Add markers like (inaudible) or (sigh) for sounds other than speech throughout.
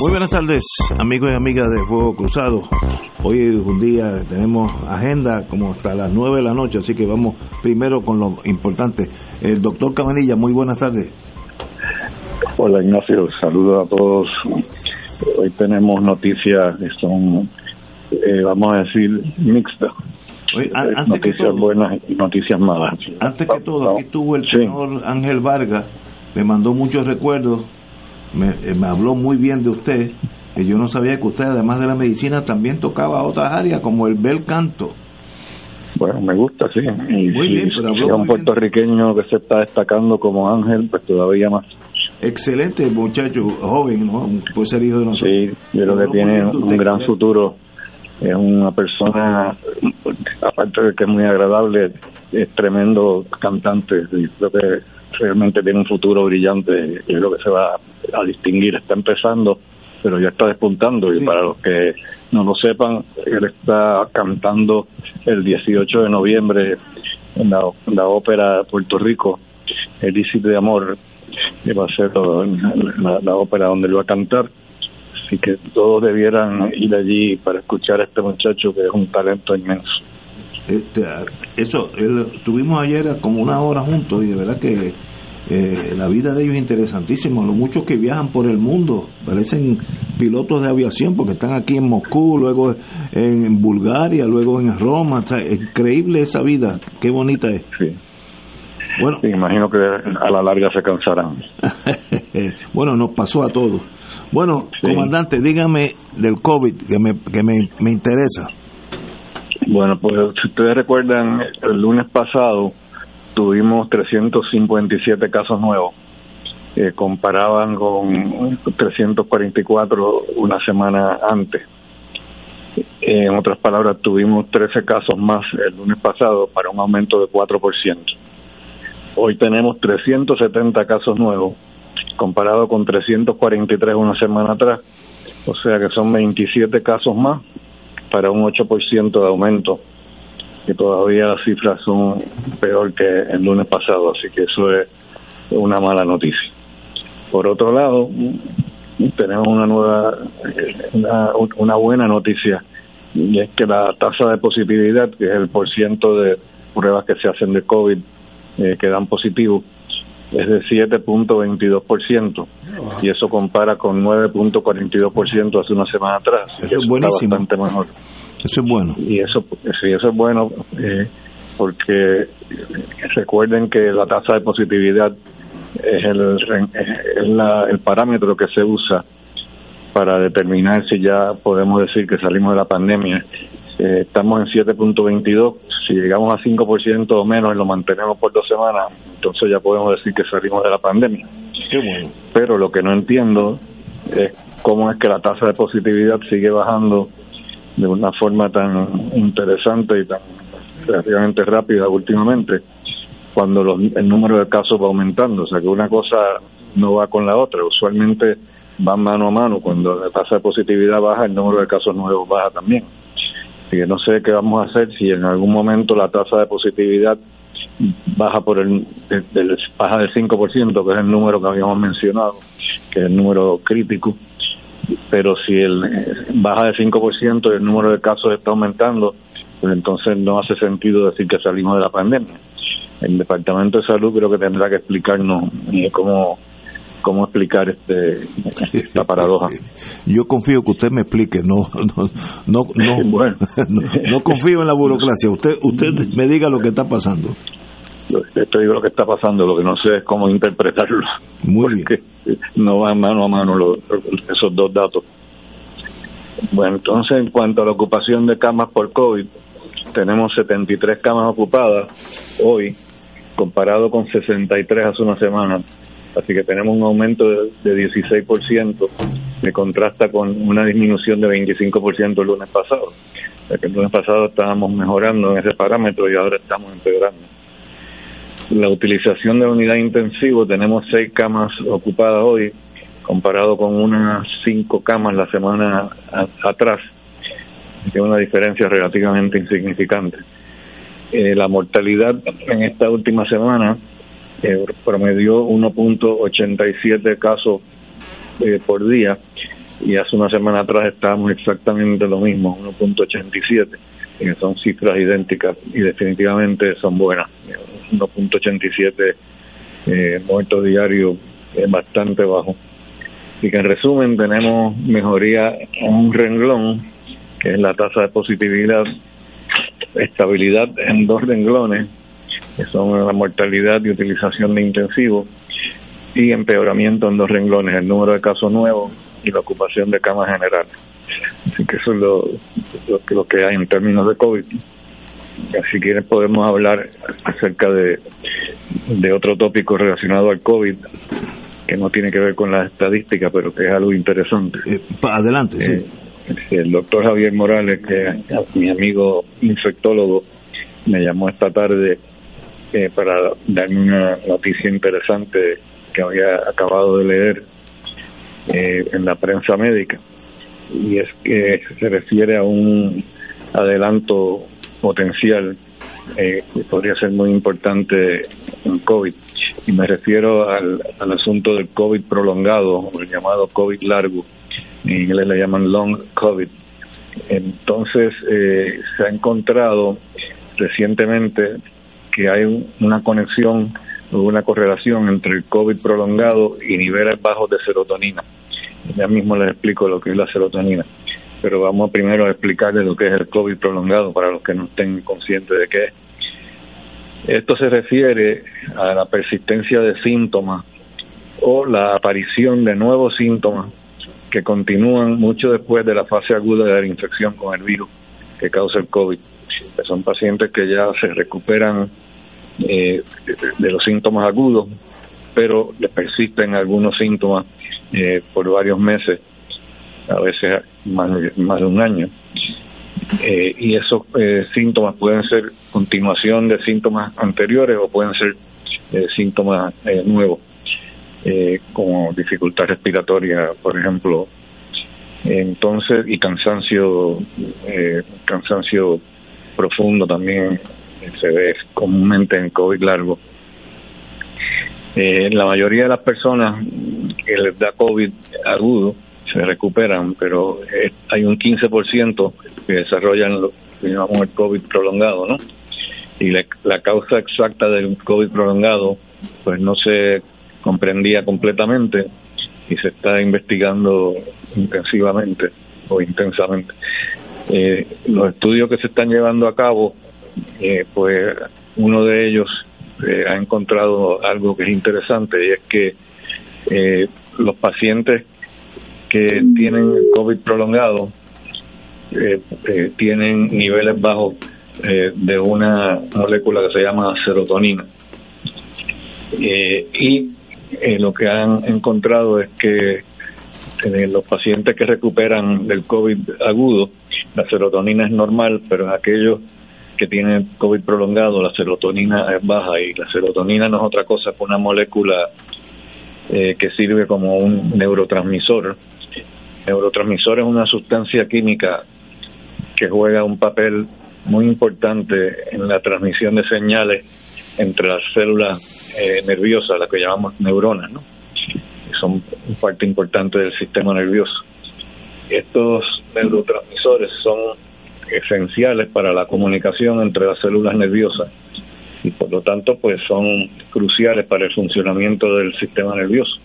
Muy buenas tardes, amigos y amigas de Fuego Cruzado. Hoy es un día, tenemos agenda como hasta las 9 de la noche, así que vamos primero con lo importante. El doctor Cabanilla, muy buenas tardes. Hola Ignacio, saludos a todos. Hoy tenemos noticias que son, eh, vamos a decir, mixtas. Oye, antes noticias todo- buenas y noticias malas. Antes que todo, aquí estuvo el Sí. señor Ángel Vargas, me mandó muchos recuerdos, me, eh, me habló muy bien de usted, y yo no sabía que usted, además de la medicina, también tocaba otras áreas como el bel canto. Bueno, me gusta, sí. Y Muy si, bien, pero si es un bien. puertorriqueño que se está destacando como Ángel, pues todavía más. Excelente muchacho, joven, ¿no? Puede ser hijo de nosotros. Sí, yo creo que tiene un usted. gran futuro. Es una persona, aparte de que es muy agradable, es tremendo cantante. Y creo que realmente tiene un futuro brillante. Yo creo que se va a distinguir. Está empezando, pero ya está despuntando. Y Sí. para los que no lo sepan, él está cantando el 18 de noviembre en la, en la ópera de Puerto Rico, El Ilícito de Amor, que va a ser la, la- la ópera donde él va a cantar. Así que todos debieran ir allí para escuchar a este muchacho que es un talento inmenso. Este, eso, él- estuvimos ayer como una hora juntos y de verdad que eh, la vida de ellos es interesantísima. Los muchos que viajan por el mundo parecen pilotos de aviación porque están aquí en Moscú, luego en Bulgaria, luego en Roma. O sea, es increíble esa vida, qué bonita es. Sí. Bueno, imagino que a la larga se cansarán. (laughs) bueno, nos pasó a todos. Bueno, Sí. comandante, dígame del COVID que me, que me, me interesa. Bueno, pues si ustedes recuerdan, el lunes pasado tuvimos 357 casos nuevos. que comparaban con 344 una semana antes. En otras palabras, tuvimos 13 casos más el lunes pasado para un aumento de 4%. Hoy tenemos 370 casos nuevos, comparado con 343 una semana atrás. O sea que son 27 casos más para un 8% de aumento, que todavía las cifras son peor que el lunes pasado, así que eso es una mala noticia. Por otro lado, tenemos una nueva, una, una buena noticia, y es que la tasa de positividad, que es el porciento de pruebas que se hacen de COVID eh, que dan positivo, es de 7.22%, y eso compara con 9.42% hace una semana atrás. Eso es buenísimo. bastante mejor Eso es bueno. y eso sí eso es bueno eh, porque recuerden que la tasa de positividad es el es la- el parámetro que se usa para determinar si ya podemos decir que salimos de la pandemia Eh, estamos en 7.22 si llegamos a 5% o menos y lo mantenemos por dos semanas entonces ya podemos decir que salimos de la pandemia Qué bueno. pero lo que no entiendo es cómo es que la tasa de positividad sigue bajando de una forma tan interesante y tan relativamente rápida últimamente, cuando los- el número de casos va aumentando. O sea que una cosa no va con la otra. Usualmente van mano a mano. Cuando la tasa de positividad baja, el número de casos nuevos baja también. Así que no sé qué vamos a hacer si en algún momento la tasa de positividad baja por el, del- baja del 5%, que es el número que habíamos mencionado, que es el número crítico, pero si el eh, baja del 5% y el número de casos está aumentando, pues entonces no hace sentido decir que salimos de la pandemia. El Departamento de Salud creo que tendrá que explicarnos eh, cómo, cómo explicar este esta paradoja. Yo confío que usted me explique, no no no no, (laughs) bueno. (laughs) no, confío en la burocracia. Usted usted me diga lo que está pasando. Esto digo lo que está pasando, lo que no sé es cómo interpretarlo. Muy (laughs) porque bien. no van mano a mano esos dos datos. Bueno, entonces en cuanto a la ocupación de camas por COVID, tenemos 73 camas ocupadas hoy, comparado con 63 hace una semana. Así que tenemos un aumento de, 16%, que contrasta con una disminución de 25% el lunes pasado. El lunes pasado estábamos mejorando en ese parámetro y ahora estamos empeorando. La utilización de unidad intensivo, tenemos seis camas ocupadas hoy, comparado con unas cinco camas la semana atrás tiene una diferencia relativamente insignificante. Eh, la mortalidad en esta última semana eh, promedió 1.87 casos eh, por día y hace una semana atrás estábamos exactamente lo mismo, 1.87, que son cifras idénticas y definitivamente son buenas. 1.87 eh, muertos diarios es bastante bajo. Y que en resumen tenemos mejoría en un renglón que es la tasa de positividad, estabilidad en dos renglones, que son la mortalidad y utilización de intensivos, y empeoramiento en dos renglones, el número de casos nuevos y la ocupación de camas generales. Así que eso es lo, lo, que hay en términos de COVID. Si quieren podemos hablar acerca de, de otro tópico relacionado al COVID, que no tiene que ver con la estadística, pero que es algo interesante. Eh, adelante, sí. Eh, el doctor Javier Morales, que es mi amigo infectólogo, me llamó esta tarde eh, para darme una noticia interesante que había acabado de leer eh, en la prensa médica y es que se refiere a un adelanto potencial eh, que podría ser muy importante en COVID y me refiero al, al asunto del COVID prolongado o el llamado COVID largo en inglés le llaman long COVID. Entonces, eh, se ha encontrado recientemente que hay una conexión o una correlación entre el COVID prolongado y niveles bajos de serotonina. Ya mismo les explico lo que es la serotonina, pero vamos primero a explicarles lo que es el COVID prolongado para los que no estén conscientes de qué es. Esto se refiere a la persistencia de síntomas o la aparición de nuevos síntomas que continúan mucho después de la fase aguda de la infección con el virus que causa el COVID. son pacientes que ya se recuperan eh, de, los síntomas agudos, pero les persisten algunos síntomas eh, por varios meses, a veces más, más de un año. Eh, y esos síntomas pueden ser continuación de síntomas anteriores o pueden ser síntomas nuevos eh, como dificultad respiratoria, por ejemplo. Entonces, y cansancio, eh, cansancio profundo también se ve comúnmente en COVID largo. Eh, la mayoría de las personas que les da COVID agudo se recuperan, pero eh, hay un 15% que desarrollan lo que llamamos el COVID prolongado, ¿no? Y la, la causa exacta del COVID prolongado, pues no se comprendía completamente y se está investigando intensivamente o intensamente. Eh, los estudios que se están llevando a cabo, eh, pues uno de ellos eh, ha encontrado algo que es interesante y es que los pacientes que tienen COVID prolongado tienen niveles bajos de una molécula que se llama serotonina. y eh, lo que han encontrado es que los pacientes que recuperan del COVID agudo, la serotonina es normal, pero en aquellos que tienen COVID prolongado, la serotonina es baja y la serotonina no es otra cosa que una molécula eh, que sirve como un neurotransmisor. neurotransmisor es una sustancia química que juega un papel muy importante en la transmisión de señales entre las células eh, nerviosas, las que llamamos neuronas, ¿no? son parte importante del sistema nervioso. Estos neurotransmisores son esenciales para la comunicación entre las células nerviosas y por lo tanto pues son cruciales para el funcionamiento del sistema nervioso.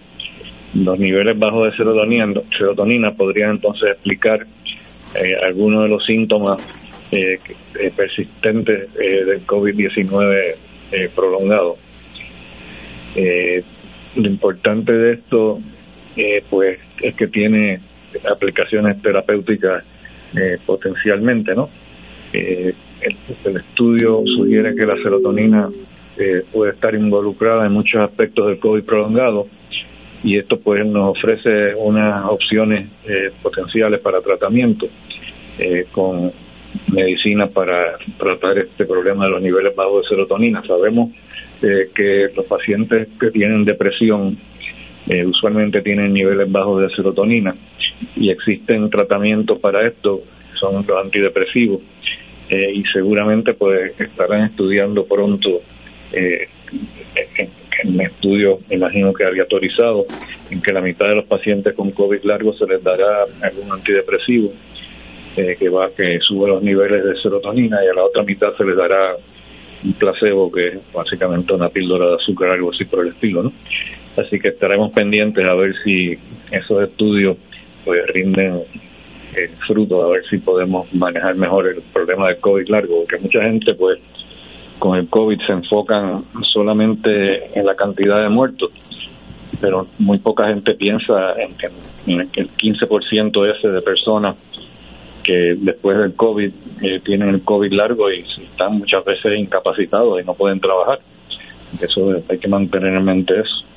Los niveles bajos de serotonina, serotonina podrían entonces explicar eh, algunos de los síntomas eh, eh persistentes del COVID-19 prolongado. lo importante de esto, pues, es que tiene aplicaciones terapéuticas potencialmente, ¿no? el, el, estudio sugiere que la serotonina puede estar involucrada en muchos aspectos del COVID prolongado y esto pues nos ofrece unas opciones eh, potenciales para tratamiento eh, con medicina para tratar este problema de los niveles bajos de serotonina. Sabemos eh, que los pacientes que tienen depresión usualmente tienen niveles bajos de serotonina y existen tratamientos para esto, son los antidepresivos y seguramente pues estarán estudiando pronto en un estudio, me imagino que aleatorizado, en que la mitad de los pacientes con COVID largo se les dará algún antidepresivo eh, que va que sube los niveles de serotonina y a la otra mitad se les dará un placebo que es básicamente una píldora de azúcar, algo así por el estilo, ¿no? Así que estaremos pendientes a ver si esos estudios pues rinden el fruto, a ver si podemos manejar mejor el problema del COVID largo, porque mucha gente pues con el COVID se enfocan solamente en la cantidad de muertos, pero muy poca gente piensa en que, el 15% ese de personas que después del COVID eh, tienen el COVID largo y están muchas veces incapacitados y no pueden trabajar. Eso hay que mantener en mente eso.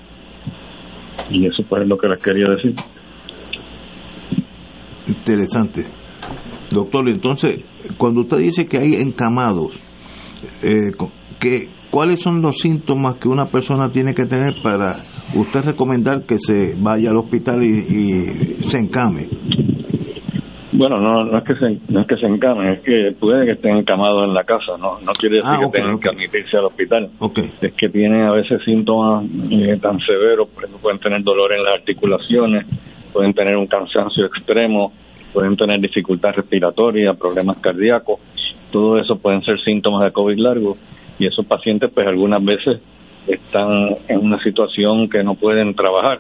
Y eso pues es lo que les quería decir. Interesante. Doctor, entonces, cuando usted dice que hay encamados, eh, ¿cuáles son los síntomas que una persona tiene que tener para usted recomendar que se vaya al hospital y, se encame? Bueno, no, no es que se, no es que se encame, es que puede que estén encamados en la casa, no, no quiere decir ah, que tengan que admitirse al hospital. Es que tienen a veces síntomas eh, tan severos, por ejemplo, pueden tener dolor en las articulaciones, pueden tener un cansancio extremo, pueden tener dificultad respiratoria, problemas cardíacos todo eso pueden ser síntomas de COVID largo y esos pacientes pues algunas veces están en una situación que no pueden trabajar.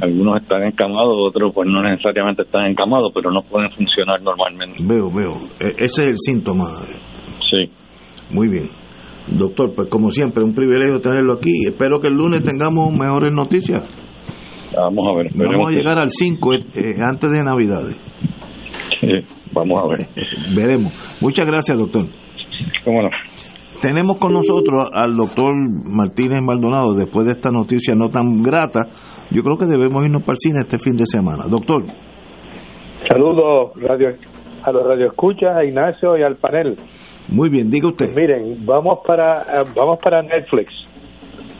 Algunos están encamados, otros pues no necesariamente están encamados, pero no pueden funcionar normalmente. Veo, veo. E, ese es el síntoma. Sí. Muy bien. Doctor, pues como siempre, un privilegio tenerlo aquí. Espero que el lunes tengamos mejores noticias. Vamos a ver. Vamos a llegar al 5 eh, antes de Navidades. Sí. Vamos a ver. Veremos. Muchas gracias, doctor. ¿Cómo no? Tenemos con nosotros al doctor Martínez Maldonado. Después de esta noticia no tan grata, yo creo que debemos irnos para el cine este fin de semana. Doctor. Saludos radio, a los radioescuchas, a Ignacio y al panel. Muy bien, diga usted. Miren, vamos para, eh, vamos para Netflix.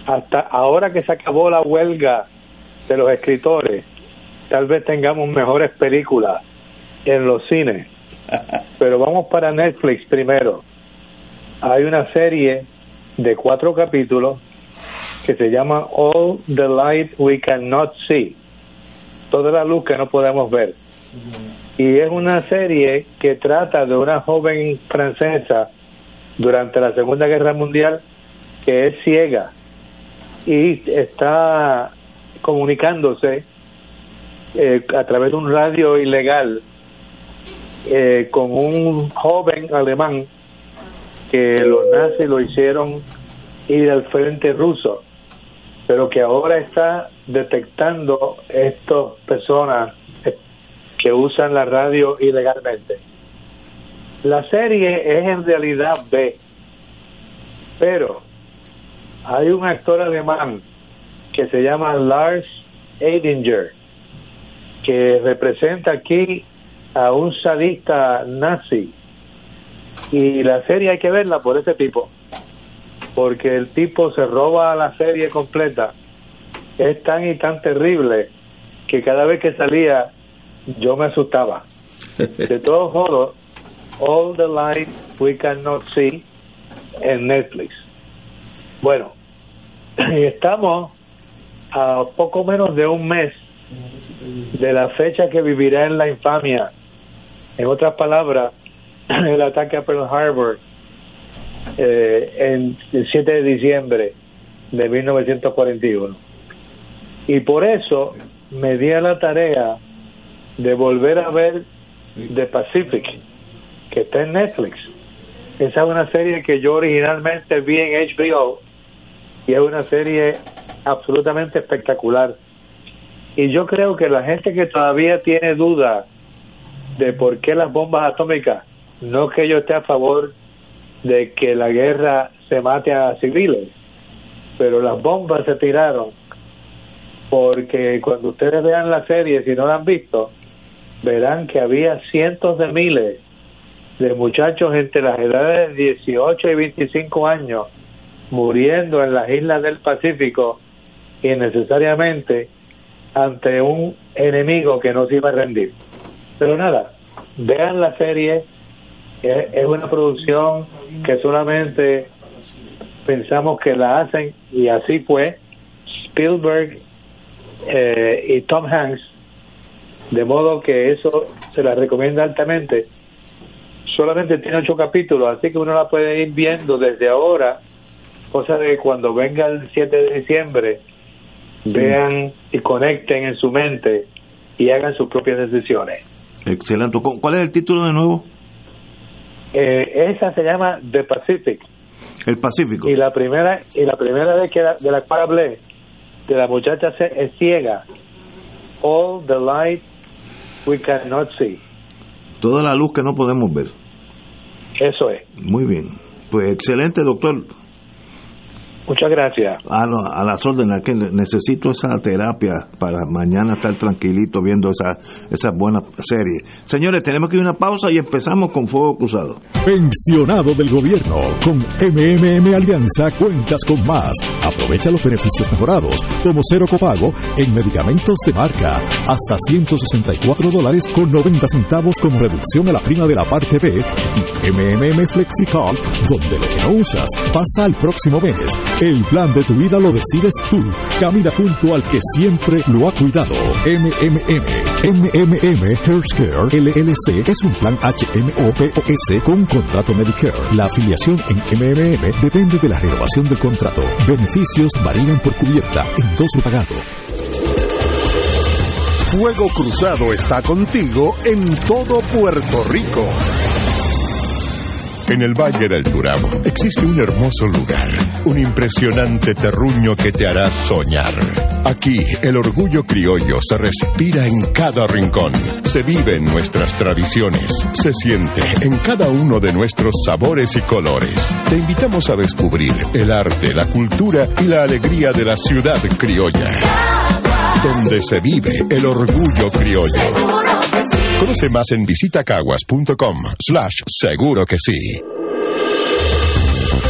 Hasta ahora que se acabó la huelga de los escritores, tal vez tengamos mejores películas en los cines. (laughs) Pero vamos para Netflix primero. Hay una serie de cuatro capítulos que se llama All the Light We Cannot See. Toda la luz que no podemos ver. Y es una serie que trata de una joven francesa durante la Segunda Guerra Mundial que es ciega y está comunicándose eh, a través de un radio ilegal eh, con un joven alemán que los nazis lo hicieron ir al frente ruso, pero que ahora está detectando estas personas que usan la radio ilegalmente. La serie es en realidad B, pero hay un actor alemán que se llama Lars Eidinger, que representa aquí a un sadista nazi. Y la serie hay que verla por ese tipo, porque el tipo se roba la serie completa. Es tan y tan terrible que cada vez que salía yo me asustaba. De (laughs) todos modos, All the Light We Cannot See en Netflix. Bueno, (clears throat) estamos a poco menos de un mes de la fecha que vivirá en la infamia en otras palabras, (clears throat) el ataque a Pearl Harbor eh, en el 7 de diciembre de 1941. Y por eso me di a la tarea de volver a ver The Pacific, que está en Netflix. Esa es una serie que yo originalmente vi en HBO y es una serie absolutamente espectacular. Y yo creo que la gente que todavía tiene duda de por qué las bombas atómicas, no que yo esté a favor de que la guerra se mate a civiles, pero las bombas se tiraron porque cuando ustedes vean la serie, si no la han visto, verán que había cientos de miles de muchachos entre las edades de 18 y 25 años muriendo en las islas del Pacífico innecesariamente ante un enemigo que no se iba a rendir. Pero nada, vean la serie, es una producción que solamente pensamos que la hacen y así fue. Spielberg eh, y Tom Hanks, de modo que eso se la recomienda altamente. Solamente tiene ocho capítulos, así que uno la puede ir viendo desde ahora, cosa de que cuando venga el 7 de diciembre vean y conecten en su mente y hagan sus propias decisiones. Excelente. ¿Cuál es el título de nuevo? Eh, esa se llama The Pacific. El Pacífico. Y la primera y la primera vez que de la cual hablé de la muchacha es ciega. All the light we cannot see. Toda la luz que no podemos ver. Eso es. Muy bien. Pues excelente, doctor. Muchas gracias. A, a las órdenes, que necesito esa terapia para mañana estar tranquilito viendo esa, esa buena serie. Señores, tenemos que ir a una pausa y empezamos con Fuego Cruzado. Pensionado del gobierno. Con MMM Alianza cuentas con más. Aprovecha los beneficios mejorados, como cero copago en medicamentos de marca. Hasta 164 dólares con 90 centavos como reducción a la prima de la parte B. Y MMM FlexiCall, donde lo que no usas pasa al próximo mes. El plan de tu vida lo decides tú. Camina junto al que siempre lo ha cuidado. MMM. MMM Healthcare LLC es un plan HMOPOS con contrato Medicare. La afiliación en MMM depende de la renovación del contrato. Beneficios varían por cubierta, endoso pagado. Fuego Cruzado está contigo en todo Puerto Rico. En el Valle del Turabo existe un hermoso lugar, un impresionante terruño que te hará soñar. Aquí el orgullo criollo se respira en cada rincón, se vive en nuestras tradiciones, se siente en cada uno de nuestros sabores y colores. Te invitamos a descubrir el arte, la cultura y la alegría de la ciudad criolla, donde se vive el orgullo criollo. Conoce más en visitacaguas.com slash seguro que sí.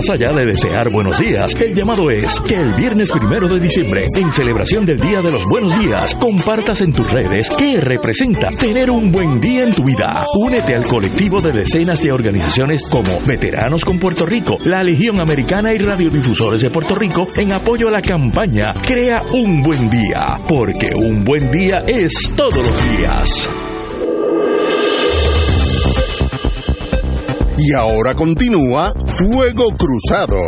Más allá de desear buenos días, el llamado es que el viernes primero de diciembre, en celebración del Día de los Buenos Días, compartas en tus redes qué representa tener un buen día en tu vida. Únete al colectivo de decenas de organizaciones como Veteranos con Puerto Rico, la Legión Americana y Radiodifusores de Puerto Rico en apoyo a la campaña Crea un buen día, porque un buen día es todos los días. Y ahora continúa Fuego Cruzado.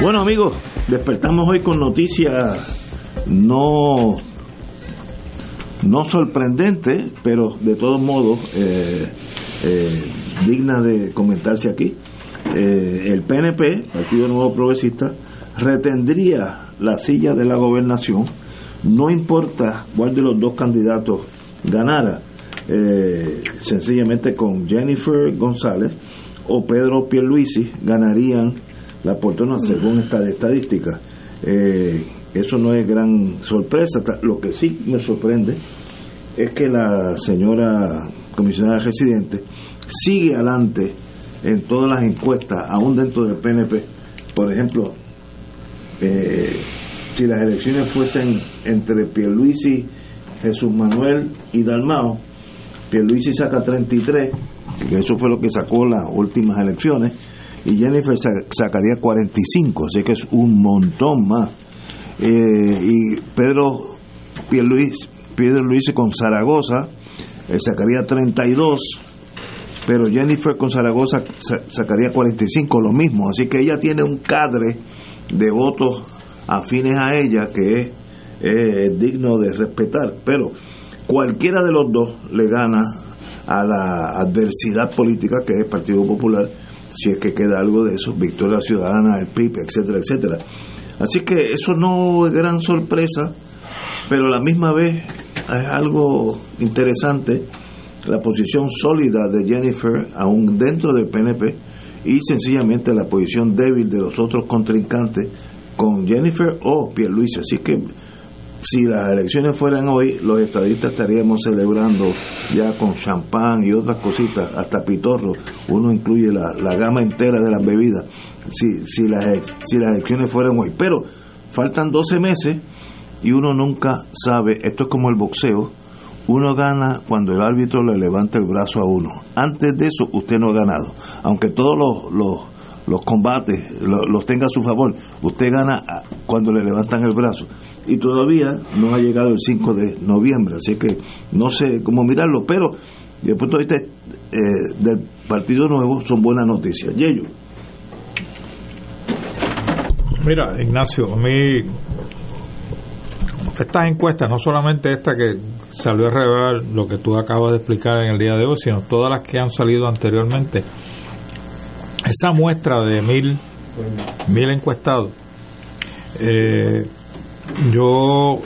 Bueno amigos, despertamos hoy con noticias no no sorprendente, pero de todos modos eh, eh, digna de comentarse aquí. Eh, el PNP, Partido Nuevo Progresista, retendría la silla de la gobernación no importa cuál de los dos candidatos ganara, eh, sencillamente con Jennifer González o Pedro Pierluisi ganarían la oportunidad según esta estadística. Eh, eso no es gran sorpresa. Lo que sí me sorprende es que la señora comisionada residente sigue adelante en todas las encuestas, aún dentro del PNP. Por ejemplo, eh, si las elecciones fuesen entre Pierluisi, Jesús Manuel y Dalmao, Pierluisi saca 33, que eso fue lo que sacó las últimas elecciones, y Jennifer sacaría 45, así que es un montón más. Eh, y Pedro Pierluisi, Pedro Luis con Zaragoza eh, sacaría 32, pero Jennifer con Zaragoza sacaría 45, lo mismo. Así que ella tiene un cadre de votos afines a ella que es digno de respetar. Pero cualquiera de los dos le gana a la adversidad política que es el Partido Popular, si es que queda algo de eso, Victoria Ciudadana, el PIB, etcétera, etcétera. Así que eso no es gran sorpresa, pero la misma vez es algo interesante la posición sólida de Jennifer aún dentro del PNP y sencillamente la posición débil de los otros contrincantes con Jennifer o Pierluisi. Así que si las elecciones fueran hoy, los estadistas estaríamos celebrando ya con champán y otras cositas, hasta pitorro. Uno incluye la, la gama entera de las bebidas. Si, si, las, si las elecciones fueran hoy. Pero faltan 12 meses y uno nunca sabe, esto es como el boxeo, uno gana cuando el árbitro le levanta el brazo a uno. Antes de eso, usted no ha ganado. Aunque todos los, los, los combates los, tenga a su favor, usted gana cuando le levantan el brazo. Y todavía no ha llegado el 5 de noviembre, así que no sé cómo mirarlo, pero desde el punto de vista eh, del Partido Nuevo son buenas noticias. Yello. Mira, Ignacio, a mí estas encuestas, no solamente esta que salió a revelar lo que tú acabas de explicar en el día de hoy, sino todas las que han salido anteriormente, esa muestra de mil, mil encuestados, eh, yo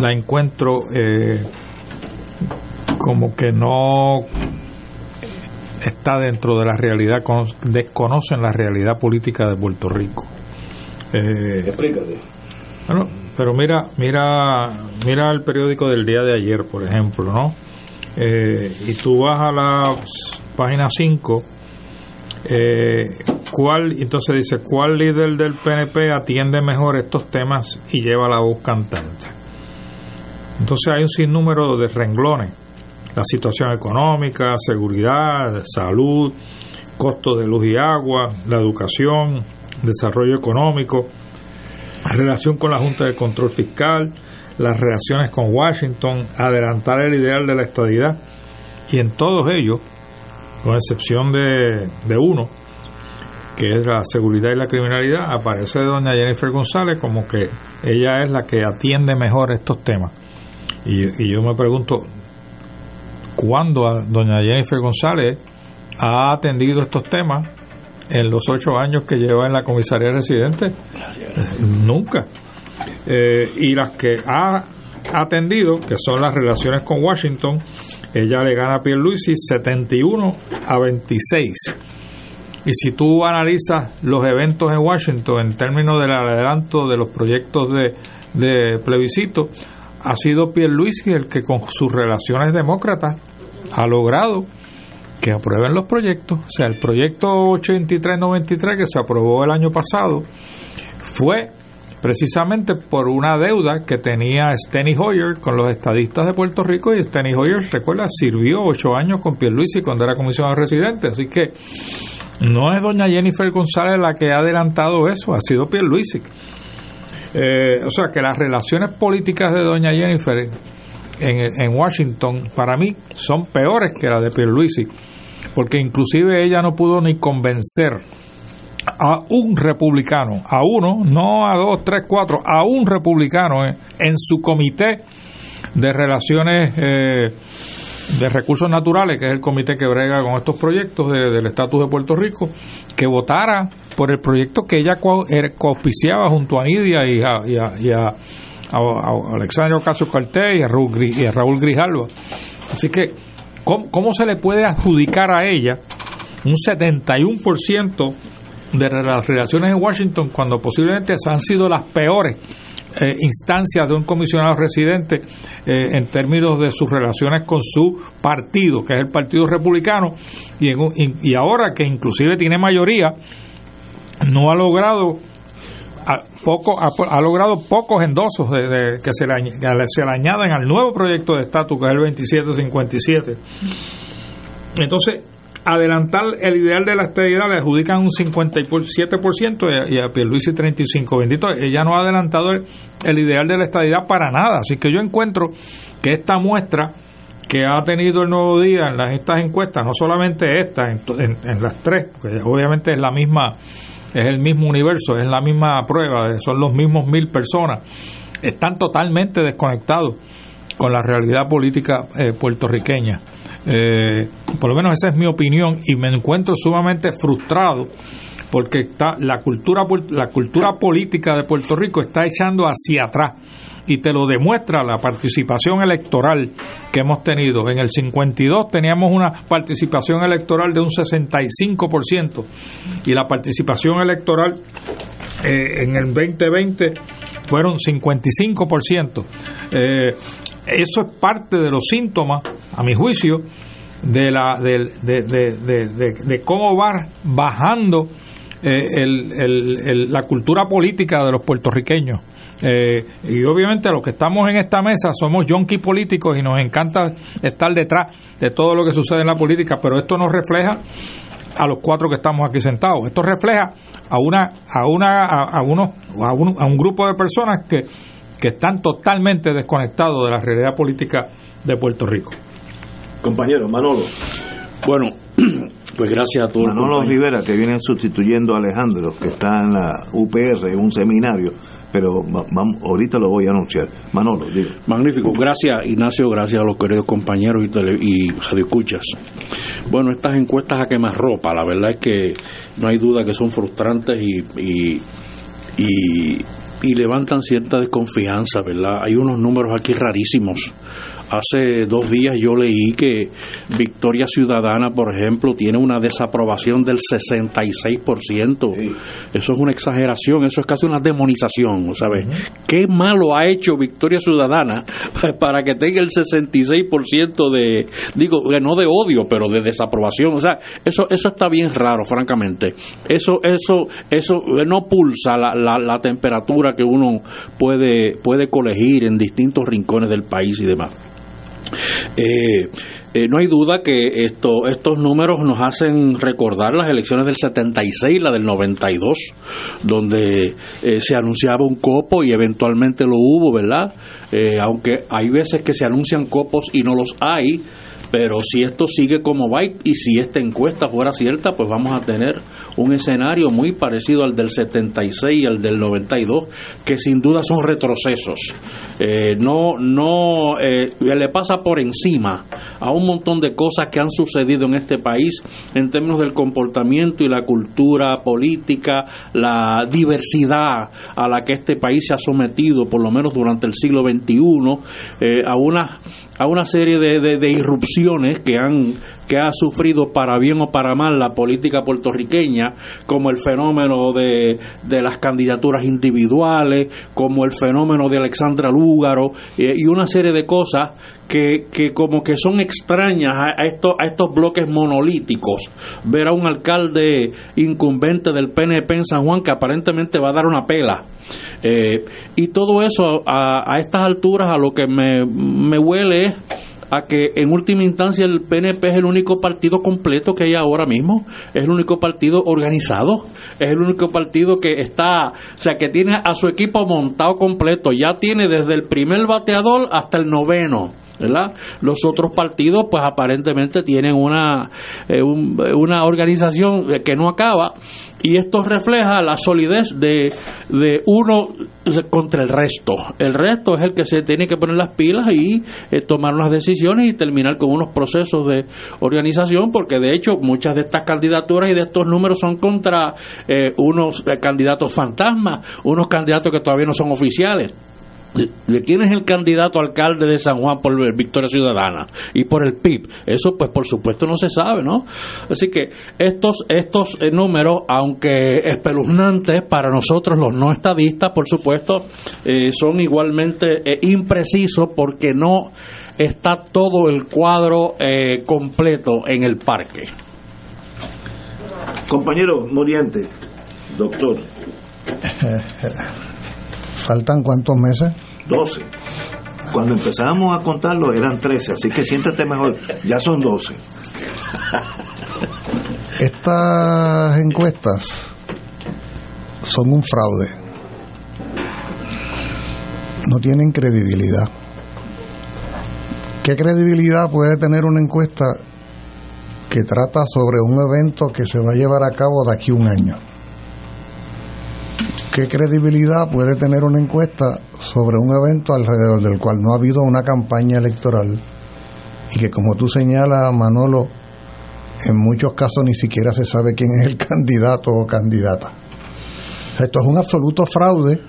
la encuentro eh, como que no está dentro de la realidad, desconocen la realidad política de Puerto Rico. Eh, Explícate. Bueno, pero mira, mira, mira el periódico del día de ayer, por ejemplo, ¿no? Eh, y tú vas a la página 5, eh, ¿cuál, entonces dice, ¿cuál líder del PNP atiende mejor estos temas y lleva la voz cantante? Entonces hay un sinnúmero de renglones, la situación económica, seguridad, salud, costo de luz y agua, la educación, desarrollo económico, relación con la Junta de Control Fiscal, las relaciones con Washington, adelantar el ideal de la estadidad. Y en todos ellos, con excepción de, uno, que es la seguridad y la criminalidad, aparece doña Jennifer González como que ella es la que atiende mejor estos temas. Y, y yo me pregunto, ¿cuándo doña Jennifer González ha atendido estos temas en los ocho años que lleva en la comisaría residente? Nunca. Eh, y las que ha atendido, que son las relaciones con Washington, ella le gana a Pierluisi 71 a 26. Y si tú analizas los eventos en Washington en términos del adelanto de los proyectos de, de plebiscito, ha sido Pierluisi el que con sus relaciones demócratas ha logrado que aprueben los proyectos. O sea, el proyecto 8393 que se aprobó el año pasado fue precisamente por una deuda que tenía Steny Hoyer con los estadistas de Puerto Rico y Steny Hoyer, recuerda, sirvió ocho años con Pierluisi cuando era comisionado residente, así que no es doña Jennifer González la que ha adelantado eso, ha sido Pierluisi. Eh, o sea que las relaciones políticas de doña Jennifer en, en Washington para mí son peores que las de Pierluisi porque inclusive ella no pudo ni convencer a un republicano, a uno, no a dos, tres, cuatro, a un republicano eh, en su comité de relaciones eh, de recursos naturales, que es el comité que brega con estos proyectos del estatus de Puerto Rico, que votara por el proyecto que ella auspiciaba junto a Nidia y a, y a, Alexandre Ocasio Cortés y a Raúl, y a Raúl Grijalva. Así que ¿Cómo, se le puede adjudicar a ella un 71% de las relaciones en Washington cuando posiblemente han sido las peores eh, instancias de un comisionado residente eh, en términos de sus relaciones con su partido, que es el Partido Republicano, y, y ahora que inclusive tiene mayoría, no ha logrado ha, poco, ha, logrado pocos endosos de, que, se le, se le añaden al nuevo proyecto de estatus que es el 2757. Entonces, adelantar el ideal de la estabilidad le adjudican un 57% y a, Pierluisi 35%. Bendito, ella no ha adelantado el, ideal de la estabilidad para nada. Así que yo encuentro que esta muestra que ha tenido el nuevo día en las, estas encuestas, no solamente esta, en, las tres, porque obviamente es la misma, es el mismo universo, es la misma prueba, son los mismos mil personas, están totalmente desconectados con la realidad política eh, puertorriqueña. Eh, por lo menos esa es mi opinión y me encuentro sumamente frustrado porque está la cultura la cultura política de Puerto Rico está echando hacia atrás y te lo demuestra la participación electoral que hemos tenido. En el 52 teníamos una participación electoral de un 65% y la participación electoral eh, en el 2020 fueron 55%. Eh, eso es parte de los síntomas, a mi juicio, de, la, de, de, cómo va bajando eh, la cultura política de los puertorriqueños. Eh, y obviamente los que estamos en esta mesa somos yonkis políticos y nos encanta estar detrás de todo lo que sucede en la política, pero esto nos refleja a los cuatro que estamos aquí sentados. Esto refleja a una a una a, unos a un, a un grupo de personas que que están totalmente desconectados de la realidad política de Puerto Rico. Compañero, Manolo. Bueno, (clears throat) pues gracias a todos. Manolo Rivera, que viene sustituyendo a Alejandro, que está en la UPR, en un seminario, pero ahorita lo voy a anunciar. Manolo, digo. Magnífico. Gracias, Ignacio, gracias a los queridos compañeros y, tele, y radioescuchas. Bueno, estas encuestas a quemar ropa, la verdad es que no hay duda que son frustrantes y, y y levantan cierta desconfianza, ¿verdad? Hay unos números aquí rarísimos. Hace dos días yo leí que Victoria Ciudadana, por ejemplo, tiene una desaprobación del 66%. Eso es una exageración, eso es casi una demonización, ¿sabes? ¿Qué malo ha hecho Victoria Ciudadana (laughs) para que tenga el 66% de, digo, no de odio, pero de desaprobación? O sea, eso, eso está bien raro, francamente. Eso, eso, eso no pulsa la, la, la temperatura que uno puede, puede colegir en distintos rincones del país y demás. Eh, eh, no hay duda que esto, estos números nos hacen recordar las elecciones del 76, la del 92, donde eh, se anunciaba un copo y eventualmente lo hubo, ¿verdad? aunque hay veces que se anuncian copos y no los hay, pero si esto sigue como va y si esta encuesta fuera cierta, pues vamos a tener un escenario muy parecido al del 76 y al del 92, que sin duda son retrocesos. Eh, no, no, eh, le pasa por encima a un montón de cosas que han sucedido en este país en términos del comportamiento y la cultura política, la diversidad a la que este país se ha sometido, por lo menos durante el siglo XXI, eh, a una a una serie de, de, irrupciones que han que ha sufrido para bien o para mal la política puertorriqueña, como el fenómeno de, de las candidaturas individuales, como el fenómeno de Alexandra Lúgaro eh, y una serie de cosas que, que como que son extrañas a, estos, a estos bloques monolíticos. Ver a un alcalde incumbente del PNP en San Juan que aparentemente va a dar una pela. Eh, y todo eso a, a, estas alturas a lo que me, me huele es a que en última instancia el PNP es el único partido completo que hay ahora mismo, es el único partido organizado, es el único partido que está, o sea, que tiene a su equipo montado completo, ya tiene desde el primer bateador hasta el noveno ¿verdad? Los otros partidos, pues aparentemente tienen una, eh, una organización que no acaba y esto refleja la solidez de, de, uno contra el resto. El resto es el que se tiene que poner las pilas y eh, tomar unas decisiones y terminar con unos procesos de organización, porque de hecho muchas de estas candidaturas y de estos números son contra eh, unos candidatos fantasmas, unos candidatos que todavía no son oficiales de quién es el candidato alcalde de San Juan por Victoria Ciudadana y por el PIB. Eso pues por supuesto no se sabe, ¿no? Así que estos estos eh, números, aunque espeluznantes para nosotros los no estadistas, por supuesto, eh, son igualmente eh, imprecisos porque no está todo el cuadro completo en el parque. Compañero Moriente, doctor, (laughs) ¿Faltan cuántos meses? 12. Cuando empezábamos a contarlo eran 13, así que siéntate mejor, ya son 12. Estas encuestas son un fraude. No tienen credibilidad. ¿Qué credibilidad puede tener una encuesta que trata sobre un evento que se va a llevar a cabo de aquí a un año? ¿Qué credibilidad puede tener una encuesta sobre un evento alrededor del cual no ha habido una campaña electoral y que como tú señalas, Manolo, en muchos casos ni siquiera se sabe quién es el (laughs) candidato o candidata? Esto es un absoluto fraude.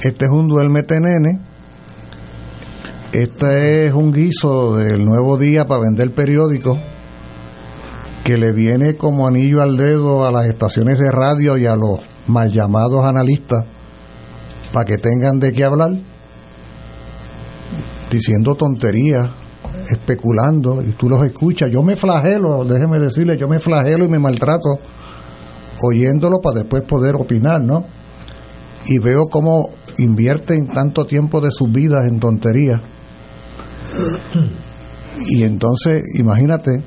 Este es un duérmete nene. Este es un guiso del nuevo día para vender periódicos que le viene como anillo al dedo a las estaciones de radio y a los mal llamados analistas para que tengan de qué hablar, diciendo tonterías, especulando, y tú los escuchas. Yo me flagelo, déjeme decirle, yo me flagelo y me maltrato oyéndolo para después poder opinar, ¿no? Y veo cómo invierten tanto tiempo de sus vidas en tonterías. Y entonces, imagínate,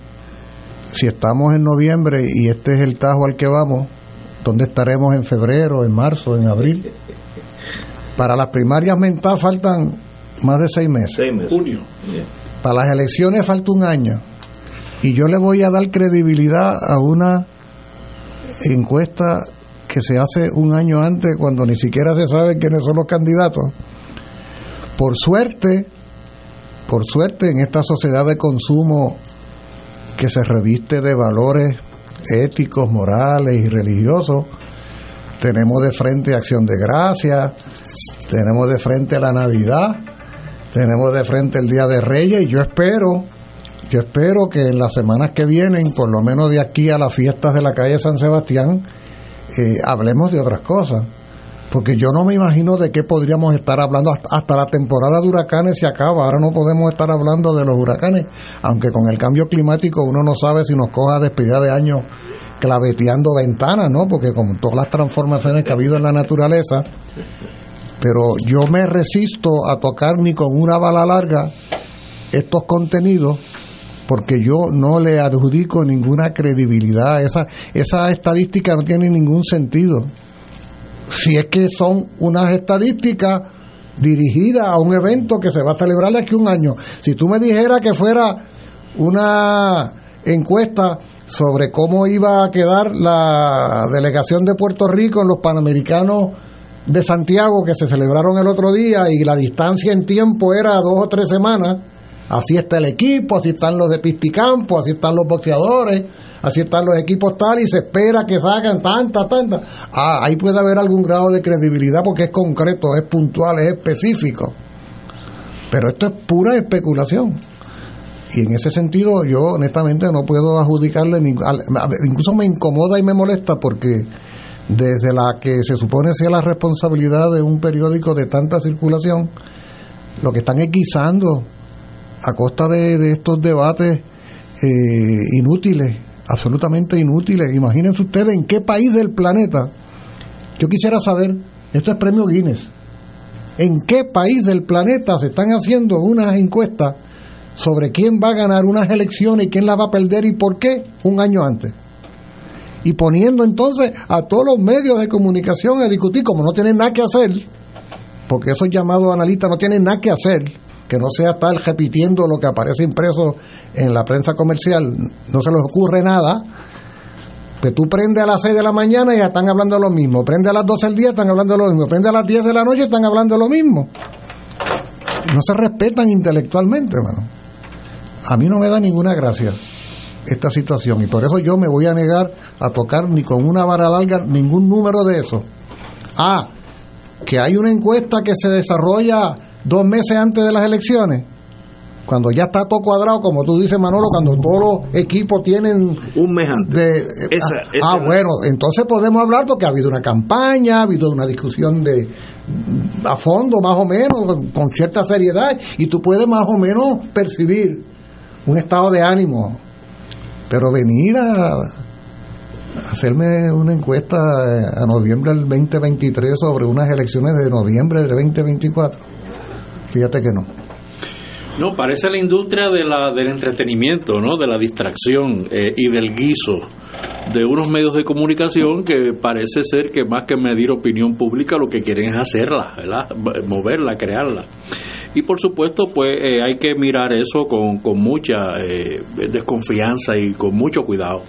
si estamos en noviembre y este es el tajo al que vamos, ¿dónde estaremos en febrero, en marzo, en abril? Para las primarias mentales faltan más de seis meses. Seis meses. Junio. Para las elecciones falta un año. Y yo le voy a dar credibilidad a una encuesta que se hace un año antes cuando ni siquiera se sabe quiénes son los candidatos. Por suerte, por suerte en esta sociedad de consumo que se reviste de valores éticos, morales y religiosos, tenemos de frente Acción de Gracias, tenemos de frente la Navidad, tenemos de frente el Día de Reyes y yo espero, yo espero que en las semanas que vienen, por lo menos de aquí a las fiestas de la calle San Sebastián, eh, hablemos de otras cosas. Porque yo no me imagino de qué podríamos estar hablando hasta, hasta la temporada de huracanes se acaba. Ahora no podemos estar hablando de los huracanes, aunque con el cambio climático uno no sabe si nos coja despedida de año claveteando ventanas, ¿no? Porque con todas las transformaciones que ha habido en la naturaleza, pero yo me resisto a tocar ni con una bala larga estos contenidos porque yo no le adjudico ninguna credibilidad. Esa, esa estadística no tiene ningún sentido. Si es que son unas estadísticas dirigidas a un evento que se va a celebrar de aquí un año. Si tú me dijeras que fuera una encuesta sobre cómo iba a quedar la delegación de Puerto Rico en los Panamericanos de Santiago que se celebraron el otro día y la distancia en tiempo era dos o tres semanas, así está el equipo, así están los de pisticampo, así están los boxeadores, así están los equipos tal y se espera que sacan tanta, tanta. Ah, ahí puede haber algún grado de credibilidad porque es concreto, es puntual, es específico. Pero esto es pura especulación. Y en ese sentido yo honestamente no puedo adjudicarle, ningún, incluso me incomoda y me molesta porque desde la que se supone sea la responsabilidad de un periódico de tanta circulación, lo que están es guisando a costa de, estos debates eh, inútiles, absolutamente inútiles. Imagínense ustedes en qué país del planeta, yo quisiera saber, esto es premio Guinness, en qué país del planeta se están haciendo unas encuestas sobre quién va a ganar unas elecciones y quién las va a perder y por qué un año antes. Y poniendo entonces a todos los medios de comunicación a discutir, como no tienen nada que hacer, porque esos llamados analistas no tienen nada que hacer, que no sea estar repitiendo lo que aparece impreso en la prensa comercial, no se les ocurre nada. Pues tú prendes a las 6 de la mañana y ya están hablando lo mismo. Prende a las 12 del día, están hablando lo mismo. Prende a las 10 de la noche, están hablando lo mismo. No se respetan intelectualmente, hermano. A mí no me da ninguna gracia esta situación y por eso yo me voy a negar a tocar ni con una vara larga ningún número de eso. Ah, que hay una encuesta que se desarrolla dos meses antes de las elecciones, cuando ya está todo cuadrado, como tú dices Manolo, cuando todos los equipos tienen un mes antes. De, esa, ah, esa ah, bueno, entonces podemos hablar porque ha habido una campaña, ha habido una discusión de a fondo, más o menos, con cierta seriedad, y tú puedes más o menos percibir un estado de ánimo. Pero venir a, hacerme una encuesta eh, a noviembre del 2023 sobre unas elecciones de noviembre del 2024. Fíjate que no. No, parece la industria de la, del entretenimiento, ¿no? De la distracción eh, y del guiso de unos medios de comunicación que parece ser que más que medir opinión pública lo que quieren es hacerla, ¿verdad? moverla, crearla. Y por supuesto, pues eh, hay que mirar eso con, con mucha eh, desconfianza y con mucho cuidado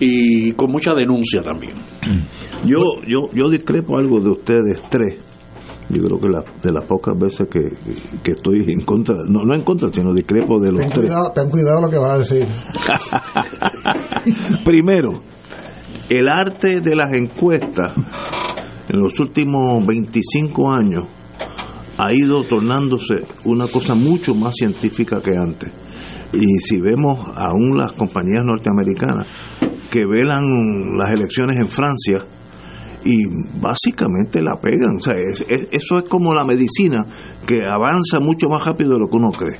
y con mucha denuncia también. Yo, yo, yo discrepo algo de ustedes tres. Yo creo que la, de las pocas veces que, que estoy en contra, no, no en contra, sino discrepo de los Ten tres. cuidado, ten cuidado lo que vas a decir. (laughs) Primero, el arte de las encuestas en los últimos 25 años ha ido tornándose una cosa mucho más científica que antes. Y si vemos aún las compañías norteamericanas que velan las elecciones en Francia y básicamente la pegan, o sea, es- es- eso es como la medicina que avanza mucho más rápido de lo que uno cree.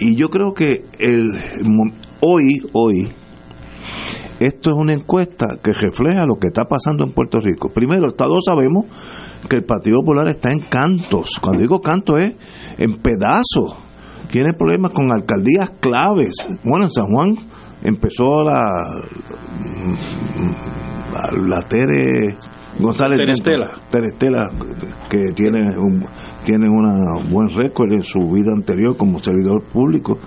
Y yo creo que el hoy, hoy, esto es una encuesta que refleja lo que está pasando en Puerto Rico. Primero, todos sabemos que el Partido Popular está en cantos. Cuando digo cantos es en pedazos. Tiene problemas con alcaldías claves. Bueno, en San Juan empezó la la, la Tere González Terestela. Terestela, que tiene un tiene un buen récord en su vida anterior como servidor público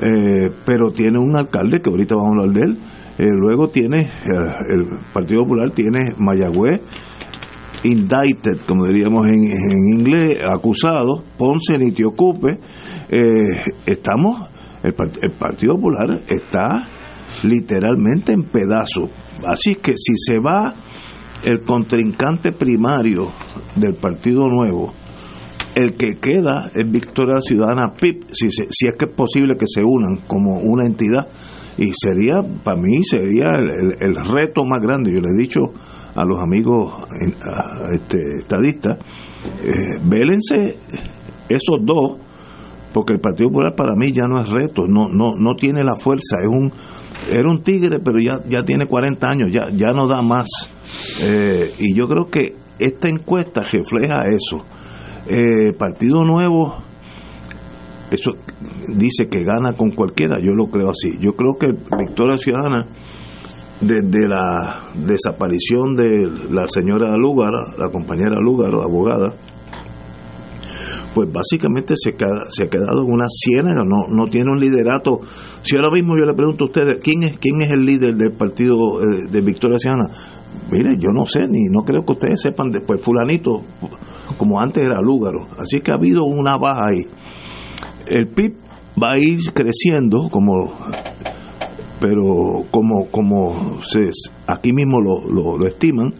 eh, pero tiene un alcalde que ahorita vamos a hablar de él. Eh, luego tiene eh, el Partido Popular tiene Mayagüez indicted, como diríamos en, en inglés, acusado, Ponce ni te ocupe. Eh, estamos, el, el Partido Popular está literalmente en pedazos. Así que si se va el contrincante primario del Partido Nuevo, el que queda es Victoria Ciudadana PIP, si, se- si es que es posible que se unan como una entidad. Y sería, para mí, sería el, el- el reto más grande. Yo le he dicho a los amigos este, estadistas, eh, vélense esos dos, porque el Partido Popular para mí ya no es reto, no, no, no tiene la fuerza, es un, era un tigre, pero ya, ya tiene 40 años, ya, ya no da más. Eh, y yo creo que esta encuesta refleja eso. Eh, Partido Nuevo, eso dice que gana con cualquiera, yo lo creo así. Yo creo que Victoria Ciudadana, desde la desaparición de la señora Lúgaro, la compañera Lúgaro, abogada, pues básicamente se, se ha quedado en una ciénaga, no, no tiene un liderato. Si ahora mismo yo le pregunto a ustedes, ¿quién es, quién es el líder del partido eh, de Victoria Ciudadana? Mire, yo no sé, ni no creo que ustedes sepan después, fulanito, como antes era Lúgaro. Así que ha habido una baja ahí. El PIB va a ir creciendo como pero como como se aquí mismo lo, lo estiman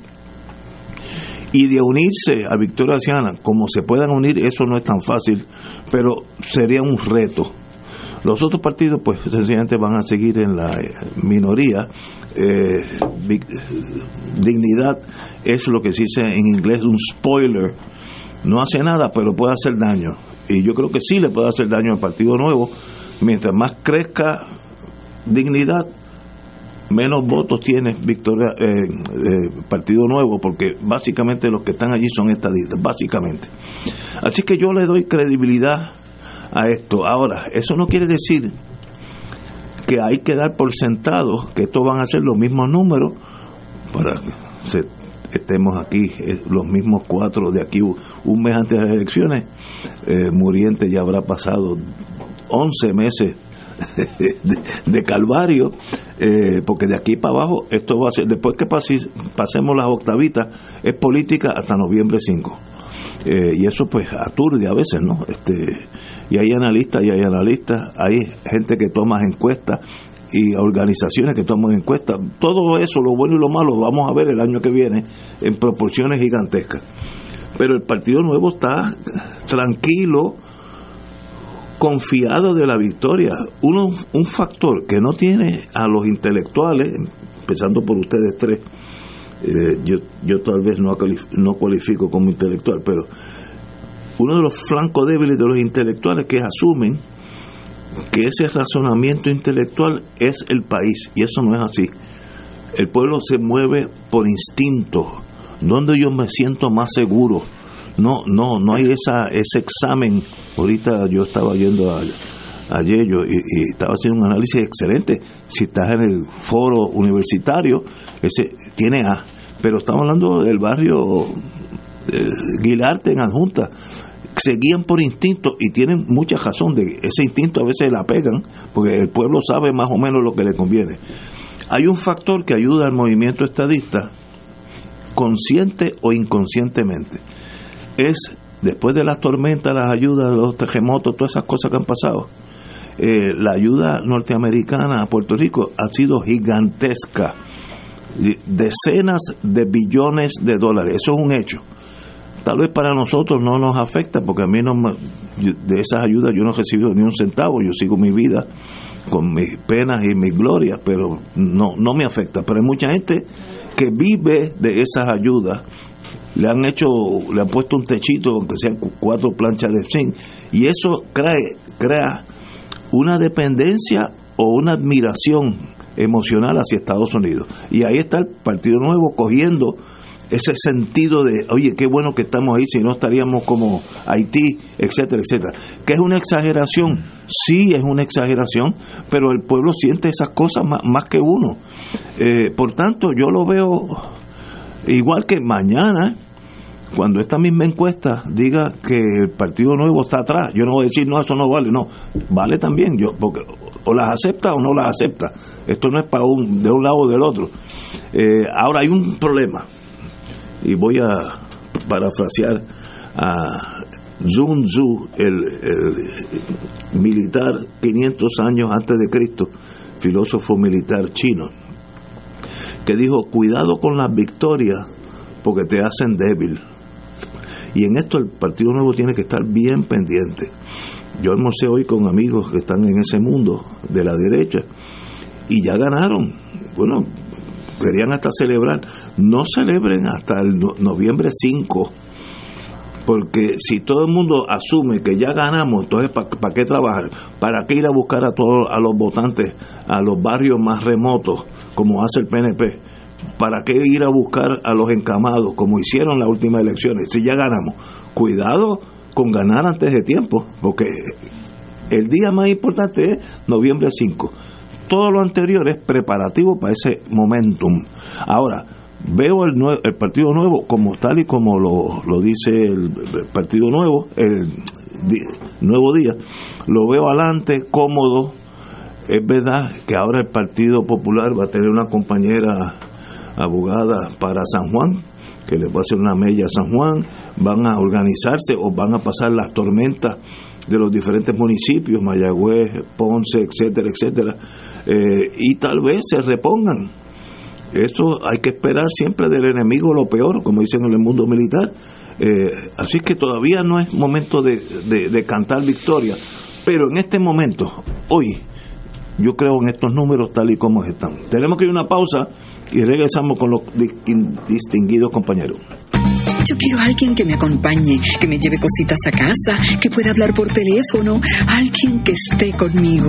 y de unirse a Victoria Ciudadana como se puedan unir eso no es tan fácil pero sería un reto. Los otros partidos pues sencillamente van a seguir en la eh, minoría. Eh, dignidad es lo que se dice en inglés un spoiler. No hace nada pero puede hacer daño. Y yo creo que sí le puede hacer daño al Partido Nuevo. Mientras más crezca dignidad menos votos tiene Victoria eh, eh, Partido Nuevo porque básicamente los que están allí son estadistas básicamente. Así que yo le doy credibilidad a esto. Ahora eso no quiere decir que hay que dar por sentado que estos van a ser los mismos números para que estemos aquí eh, los mismos cuatro de aquí un mes antes de las elecciones eh, Muriente ya habrá pasado 11 meses (laughs) de, calvario eh, porque de aquí para abajo esto va a ser después que pase- pasemos las octavitas es política hasta noviembre 5 Eh, y eso pues aturde a veces no este y hay analistas y hay analistas hay gente que toma encuestas y organizaciones que toman encuestas. Todo eso lo bueno y lo malo lo vamos a ver el año que viene en proporciones gigantescas. Pero el Partido Nuevo está tranquilo confiado de la victoria. Uno, un factor que no tiene a los intelectuales, empezando por ustedes tres, eh, yo, yo tal vez no, no cualifico como intelectual, pero uno de los flancos débiles de los intelectuales que asumen que ese razonamiento intelectual es el país, y eso no es así. el pueblo se mueve por instinto, donde yo me siento más seguro. No, no, no hay esa, ese examen. Ahorita yo estaba yendo a, ayer yo, y, estaba haciendo un análisis excelente. Si estás en el foro universitario, ese tiene A. Pero estamos hablando del barrio eh, Guilarte en Adjunta. Se guían por instinto y tienen mucha razón de ese instinto a veces la pegan porque el pueblo sabe más o menos lo que le conviene. Hay un factor que ayuda al movimiento estadista, consciente o inconscientemente. Es, después de las tormentas, las ayudas, los terremotos, todas esas cosas que han pasado, eh, la ayuda norteamericana a Puerto Rico ha sido gigantesca. Decenas de billones de dólares. Eso es un hecho. Tal vez para nosotros no nos afecta, porque a mí no de esas ayudas yo no he recibido ni un centavo, yo sigo mi vida con mis penas y mis glorias, pero no, no me afecta. Pero hay mucha gente que vive de esas ayudas. Le han hecho, le han puesto un techito, aunque sean cuatro planchas de zinc, y eso crea, crea una dependencia o una admiración emocional hacia Estados Unidos. Y ahí está el Partido Nuevo cogiendo ese sentido de, oye, qué bueno que estamos ahí, si no estaríamos como Haití, etcétera, etcétera. Que es una exageración, sí es una exageración, pero el pueblo siente esas cosas más, que uno. Eh, por tanto, yo lo veo igual que mañana, cuando esta misma encuesta diga que el Partido Nuevo está atrás, yo no voy a decir, no, eso no vale, no, vale también, yo porque o las acepta o no las acepta. Esto no es para un, de un lado o del otro. Eh, ahora hay un problema y voy a parafrasear a Zun Tzu, el, militar 500 años antes de Cristo, filósofo militar chino, que dijo, cuidado con las victorias porque te hacen débil. Y en esto el Partido Nuevo tiene que estar bien pendiente. Yo almorcé hoy con amigos que están en ese mundo de la derecha y ya ganaron. Bueno, querían hasta celebrar no celebren hasta el noviembre 5, porque si todo el mundo asume que ya ganamos, entonces ¿para qué trabajar? ¿Para qué ir a buscar a todos a los votantes a los barrios más remotos, como hace el PNP? ¿Para qué ir a buscar a los encamados, como hicieron las últimas elecciones, si ya ganamos? Cuidado con ganar antes de tiempo, porque el día más importante es noviembre 5. Todo lo anterior es preparativo para ese momentum. Ahora, veo el, el Partido Nuevo como tal y como lo, lo dice el, Partido Nuevo, el Nuevo Día, lo veo adelante, cómodo. Es verdad que ahora el Partido Popular va a tener una compañera abogada para San Juan, que le va a hacer una mella a San Juan, van a organizarse o van a pasar las tormentas de los diferentes municipios, Mayagüez, Ponce, etcétera, etcétera, eh, y tal vez se repongan eso hay que esperar siempre del enemigo lo peor, como dicen en el mundo militar. Eh, así que todavía no es momento de, cantar victoria, pero en este momento, hoy, yo creo en estos números tal y como están. Tenemos que ir a una pausa y regresamos con los distinguidos compañeros. Yo quiero a alguien que me acompañe, que me lleve cositas a casa, que pueda hablar por teléfono, alguien que esté conmigo.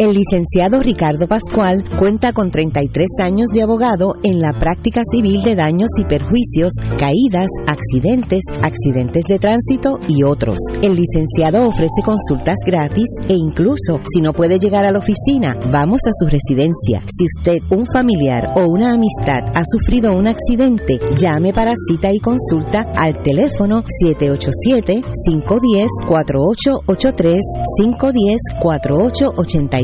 El licenciado Ricardo Pascual cuenta con 33 años de abogado en la práctica civil de daños y perjuicios, caídas, accidentes, accidentes de tránsito y otros. El licenciado ofrece consultas gratis e incluso, si no puede llegar a la oficina, vamos a su residencia. Si usted, un familiar o una amistad ha sufrido un accidente, llame para cita y consulta al teléfono 787-510-4883, 510-4883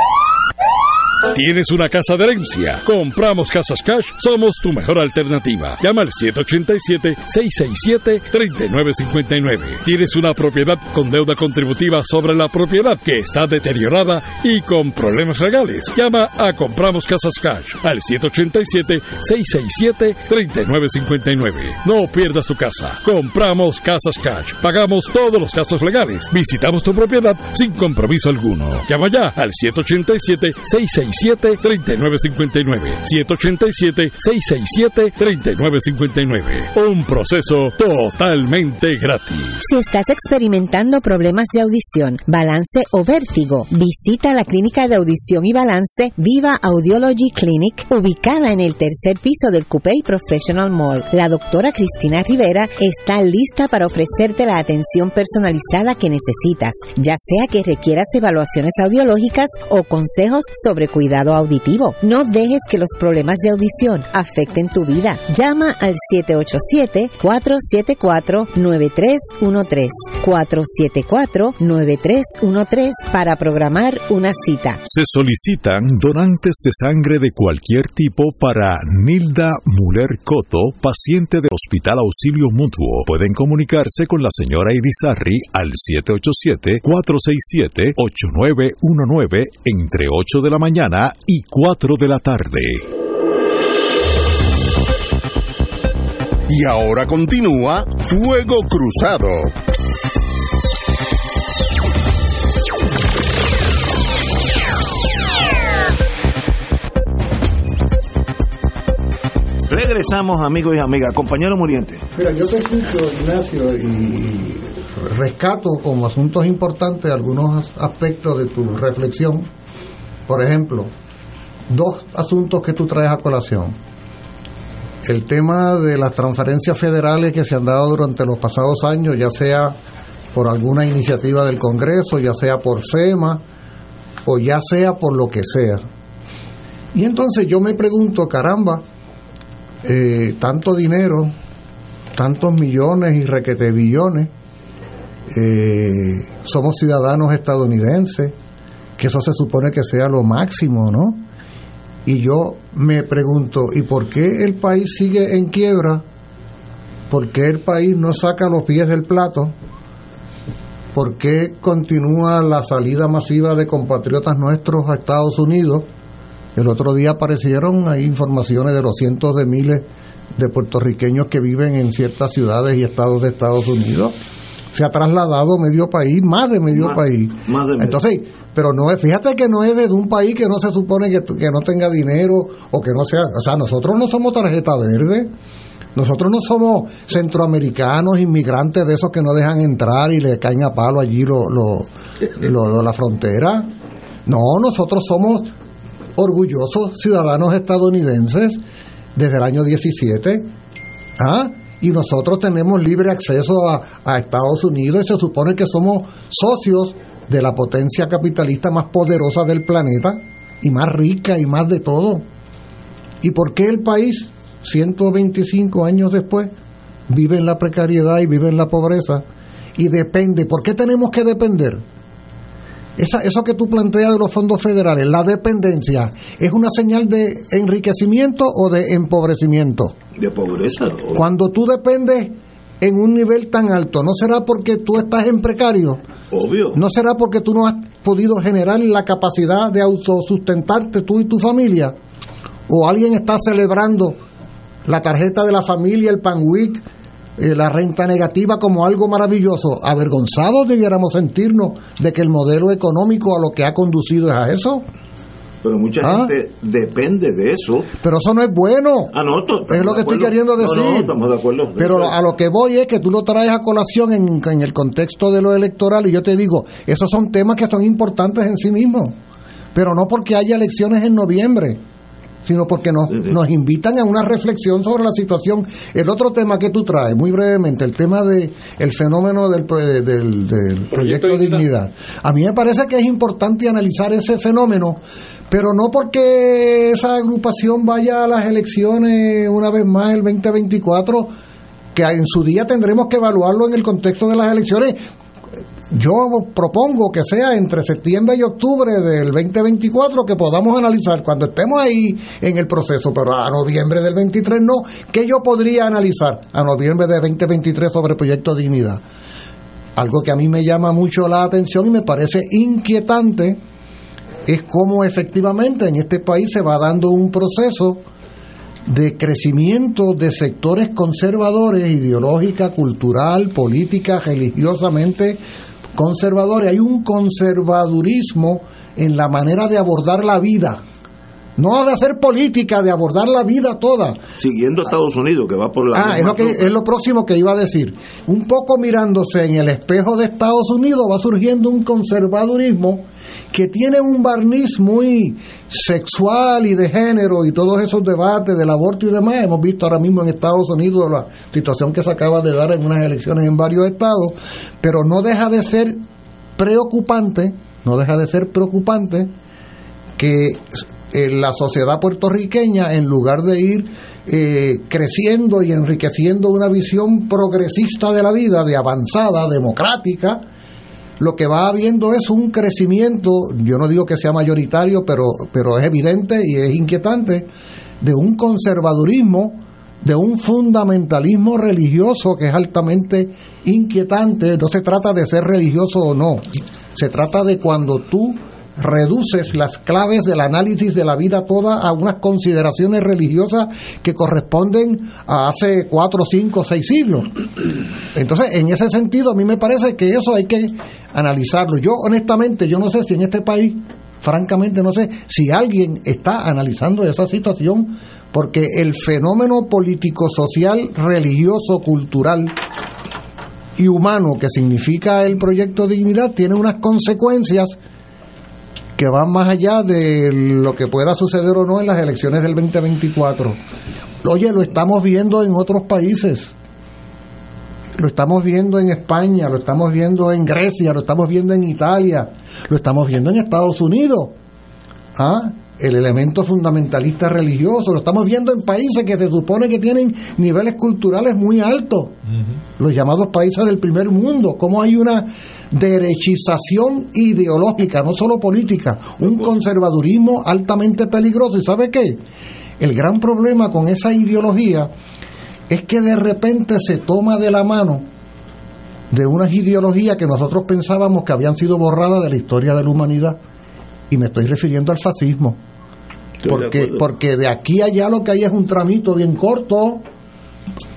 ¿Tienes una casa de herencia? Compramos Casas Cash, somos tu mejor alternativa. Llama al 787-667-3959. ¿Tienes una propiedad con deuda contributiva sobre la propiedad que está deteriorada y con problemas legales? Llama a Compramos Casas Cash al 787-667-3959. No pierdas tu casa. Compramos Casas Cash. Pagamos todos los gastos legales. Visitamos tu propiedad sin compromiso alguno. Llama ya al 787 667 667-3959. 787-667-3959. Un proceso totalmente gratis. Si estás experimentando problemas de audición, balance o vértigo, visita la clínica de audición y balance Viva Audiology Clinic, ubicada en el tercer piso del Coupé Professional Mall. La doctora Cristina Rivera está lista para ofrecerte la atención personalizada que necesitas, ya sea que requieras evaluaciones audiológicas o consejos sobre cuidado auditivo. No dejes que los problemas de audición afecten tu vida. Llama al 787-474-9313. 474-9313 para programar una cita. Se solicitan donantes de sangre de cualquier tipo para Nilda Muller Coto, paciente del Hospital Auxilio Mutuo. Pueden comunicarse con la señora Irizarri al 787-467-8919 entre 8 de la mañana y 4 de la tarde. Y ahora continúa Fuego Cruzado. Regresamos, amigos y amigas. Compañero Muriente. Mira, yo te escucho, Ignacio, y rescato como asuntos importantes algunos aspectos de tu reflexión. Por ejemplo, dos asuntos que tú traes a colación. El tema de las transferencias federales que se han dado durante los pasados años, ya sea por alguna iniciativa del Congreso, ya sea por FEMA o ya sea por lo que sea. Y entonces yo me pregunto, caramba, eh, tanto dinero, tantos millones y requete billones, eh, somos ciudadanos estadounidenses, que eso se supone que sea lo máximo, ¿no? Y yo me pregunto, ¿y por qué el país sigue en quiebra? ¿Por qué el país no saca los pies del plato? ¿Por qué continúa la salida masiva de compatriotas nuestros a Estados Unidos? El otro día aparecieron ahí informaciones de los cientos de miles de puertorriqueños que viven en ciertas ciudades y estados de Estados Unidos. Se ha trasladado medio país, más de medio Más- país. más de medio. Entonces, pero no es, fíjate que no es de un país que no se supone que, que no tenga dinero o que no sea, o sea, nosotros no somos tarjeta verde. Nosotros no somos centroamericanos, inmigrantes de esos que no dejan entrar y le caen a palo allí lo, lo, lo- de la frontera. No, nosotros somos orgullosos ciudadanos estadounidenses desde el año 17. ¿Ah? Y nosotros tenemos libre acceso a, Estados Unidos y se supone que somos socios de la potencia capitalista más poderosa del planeta y más rica y más de todo. ¿Y por qué el país, 125 años después, vive en la precariedad y vive en la pobreza? Y depende. ¿Por qué tenemos que depender? Esa, eso que tú planteas de los fondos federales, la dependencia, ¿es una señal de enriquecimiento o de empobrecimiento? De pobreza. Cuando tú dependes en un nivel tan alto, ¿no será porque tú estás en precario? Obvio. ¿No será porque tú no has podido generar la capacidad de autosustentarte tú y tu familia? ¿O alguien está celebrando la tarjeta de la familia, el pan week, eh, la renta negativa como algo maravilloso? Avergonzados debiéramos sentirnos de que el modelo económico a lo que ha conducido es a eso. Pero mucha Ah. gente depende de eso. Pero eso no es bueno. Ah, no, Es lo que estoy queriendo decir. no, estamos de acuerdo. Pero a lo que voy es que tú lo traes a colación en, en el contexto de lo electoral y yo te digo, esos son temas que son importantes en sí mismos, pero no porque haya elecciones en noviembre. Sino porque nos, nos invitan a una reflexión sobre la situación. El otro tema que tú traes, muy brevemente, el tema de el fenómeno del, del, del proyecto, de Dignidad. A mí me parece que es importante analizar ese fenómeno, pero no porque esa agrupación vaya a las elecciones una vez más el 2024 que en su día tendremos que evaluarlo en el contexto de las elecciones yo propongo que sea entre septiembre y octubre del 2024 que podamos analizar cuando estemos ahí en el proceso, pero a noviembre del 23 no. ¿Qué yo podría analizar a noviembre del 2023 sobre Proyecto Dignidad? Algo que a mí me llama mucho la atención y me parece inquietante es cómo efectivamente en este país se va dando un proceso de crecimiento de sectores conservadores, ideológica, cultural, política, religiosamente conservadores, hay un conservadurismo en la manera de abordar la vida. No de hacer política, de abordar la vida toda. Siguiendo Estados Unidos, que va por la. Ah, es lo, que, es lo próximo que iba a decir. Un poco mirándose en el espejo de Estados Unidos, va surgiendo un conservadurismo que tiene un barniz muy sexual y de género y todos esos debates del aborto y demás. Hemos visto ahora mismo en Estados Unidos la situación que se acaba de dar en unas elecciones en varios estados, pero no deja de ser preocupante, no deja de ser preocupante que en la sociedad puertorriqueña, en lugar de ir eh, creciendo y enriqueciendo una visión progresista de la vida, de avanzada, democrática, lo que va habiendo es un crecimiento, yo no digo que sea mayoritario, pero, pero es evidente y es inquietante, de un conservadurismo, de un fundamentalismo religioso que es altamente inquietante. No se trata de ser religioso o no, se trata de cuando tú reduces las claves del análisis de la vida toda a unas consideraciones religiosas que corresponden a hace cuatro, cinco, seis siglos. Entonces, en ese sentido, a mí me parece que eso hay que analizarlo. Yo, honestamente, yo no sé si en este país, francamente, no sé si alguien está analizando esa situación, porque el fenómeno político, social, religioso, cultural, y humano que significa el proyecto Dignidad tiene unas consecuencias que van más allá de lo que pueda suceder o no en las elecciones del 2024. Oye, lo estamos viendo en otros países. Lo estamos viendo en España, lo estamos viendo en Grecia, lo estamos viendo en Italia, lo estamos viendo en Estados Unidos. ¿Ah? el elemento fundamentalista religioso. Lo estamos viendo en países que se supone que tienen niveles culturales muy altos, los llamados países del primer mundo. Cómo hay una derechización ideológica, no solo política, un conservadurismo altamente peligroso. ¿Y sabe qué? El gran problema con esa ideología es que de repente se toma de la mano de unas ideologías que nosotros pensábamos que habían sido borradas de la historia de la humanidad. Y me estoy refiriendo al fascismo porque, de porque de aquí a allá lo que hay es un tramito bien corto.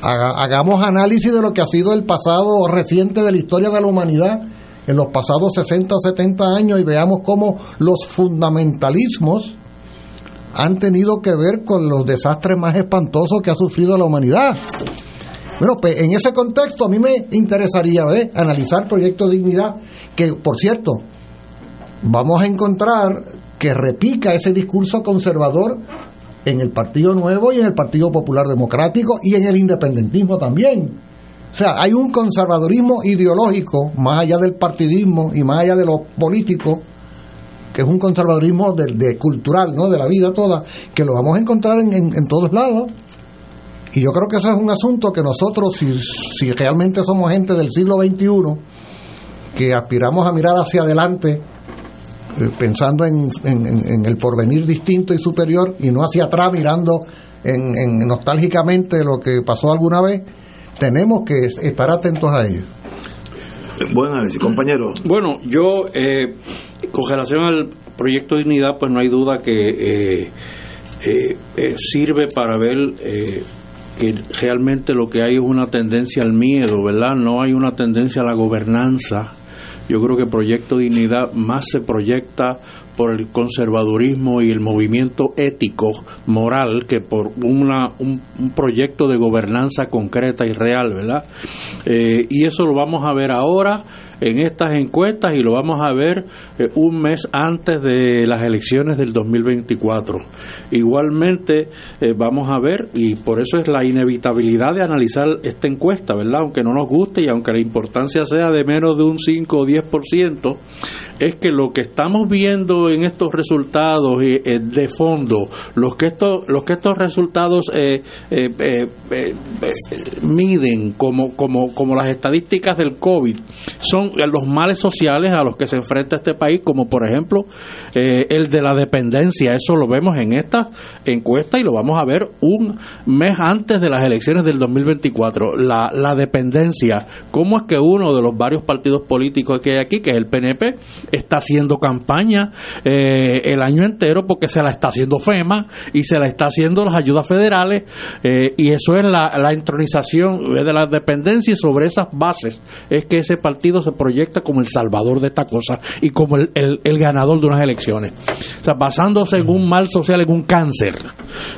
hagamos análisis de lo que ha sido el pasado reciente de la historia de la humanidad en los pasados 60 o 70 años y veamos cómo los fundamentalismos han tenido que ver con los desastres más espantosos que ha sufrido la humanidad. Bueno, pues en ese contexto a mí me interesaría ver, analizar Proyecto Dignidad, que por cierto, vamos a encontrar que repica ese discurso conservador en el Partido Nuevo y en el Partido Popular Democrático y en el independentismo también. O sea, hay un conservadurismo ideológico, más allá del partidismo y más allá de lo político, que es un conservadurismo de, cultural, ¿no? de la vida toda, que lo vamos a encontrar en, en, todos lados. Y yo creo que eso es un asunto que nosotros, si, si realmente somos gente del siglo XXI, que aspiramos a mirar hacia adelante eh, pensando en, el porvenir distinto y superior y no hacia atrás mirando en, nostálgicamente lo que pasó alguna vez, tenemos que estar atentos a ello. Buen análisis, compañero. Bueno, yo, eh, con relación al proyecto Dignidad, pues no hay duda que eh, sirve para ver que realmente lo que hay es una tendencia al miedo, ¿verdad? No hay una tendencia a la gobernanza yo creo que Proyecto Dignidad más se proyecta por el conservadurismo y el movimiento ético, moral, que por una, un, proyecto de gobernanza concreta y real, ¿verdad? Eh, y eso lo vamos a ver ahora en estas encuestas y lo vamos a ver eh, un mes antes de las elecciones del 2024. Igualmente eh, vamos a ver, y por eso es la inevitabilidad de analizar esta encuesta, ¿verdad? Aunque no nos guste y aunque la importancia sea de menos de un 5 o 10%, es que lo que estamos viendo en estos resultados eh, de fondo, los que estos, los que estos resultados miden como, como, como las estadísticas del COVID, son los males sociales a los que se enfrenta este país, como por ejemplo eh, el de la dependencia. Eso lo vemos en esta encuesta y lo vamos a ver un mes antes de las elecciones del 2024. La, la dependencia, cómo es que uno de los varios partidos políticos que hay aquí, que es el PNP, está haciendo campaña eh, el año entero porque se la está haciendo FEMA y se la está haciendo las ayudas federales eh, y eso es la, la intronización de la dependencia y sobre esas bases es que ese partido se proyecta como el salvador de esta cosa y como el, el, ganador de unas elecciones. O sea, basándose en un mal social, en un cáncer.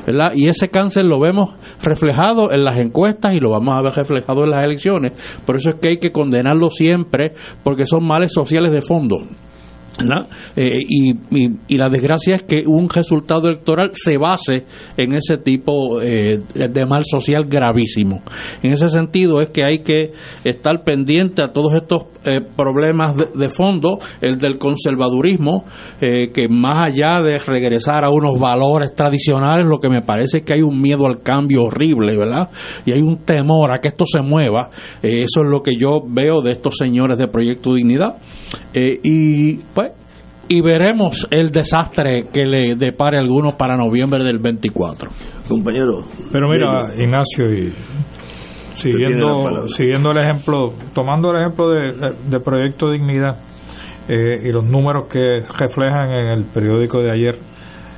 ¿verdad? Y ese cáncer lo vemos reflejado en las encuestas y lo vamos a ver reflejado en las elecciones. Por eso es que hay que condenarlo siempre, porque son males sociales de fondo. Eh, y, y, la desgracia es que un resultado electoral se base en ese tipo eh, de mal social gravísimo. En ese sentido es que hay que estar pendiente a todos estos eh, problemas de, fondo, el del conservadurismo, que más allá de regresar a unos valores tradicionales, lo que me parece es que hay un miedo al cambio horrible, ¿verdad? Y hay un temor a que esto se mueva. eso es lo que yo veo de estos señores de Proyecto Dignidad. y pues y veremos el desastre que le depare a algunos para noviembre del 24. Compañero. Pero mira, Ignacio, y siguiendo, siguiendo el ejemplo, tomando el ejemplo de, Proyecto Dignidad eh, y los números que reflejan en el periódico de ayer,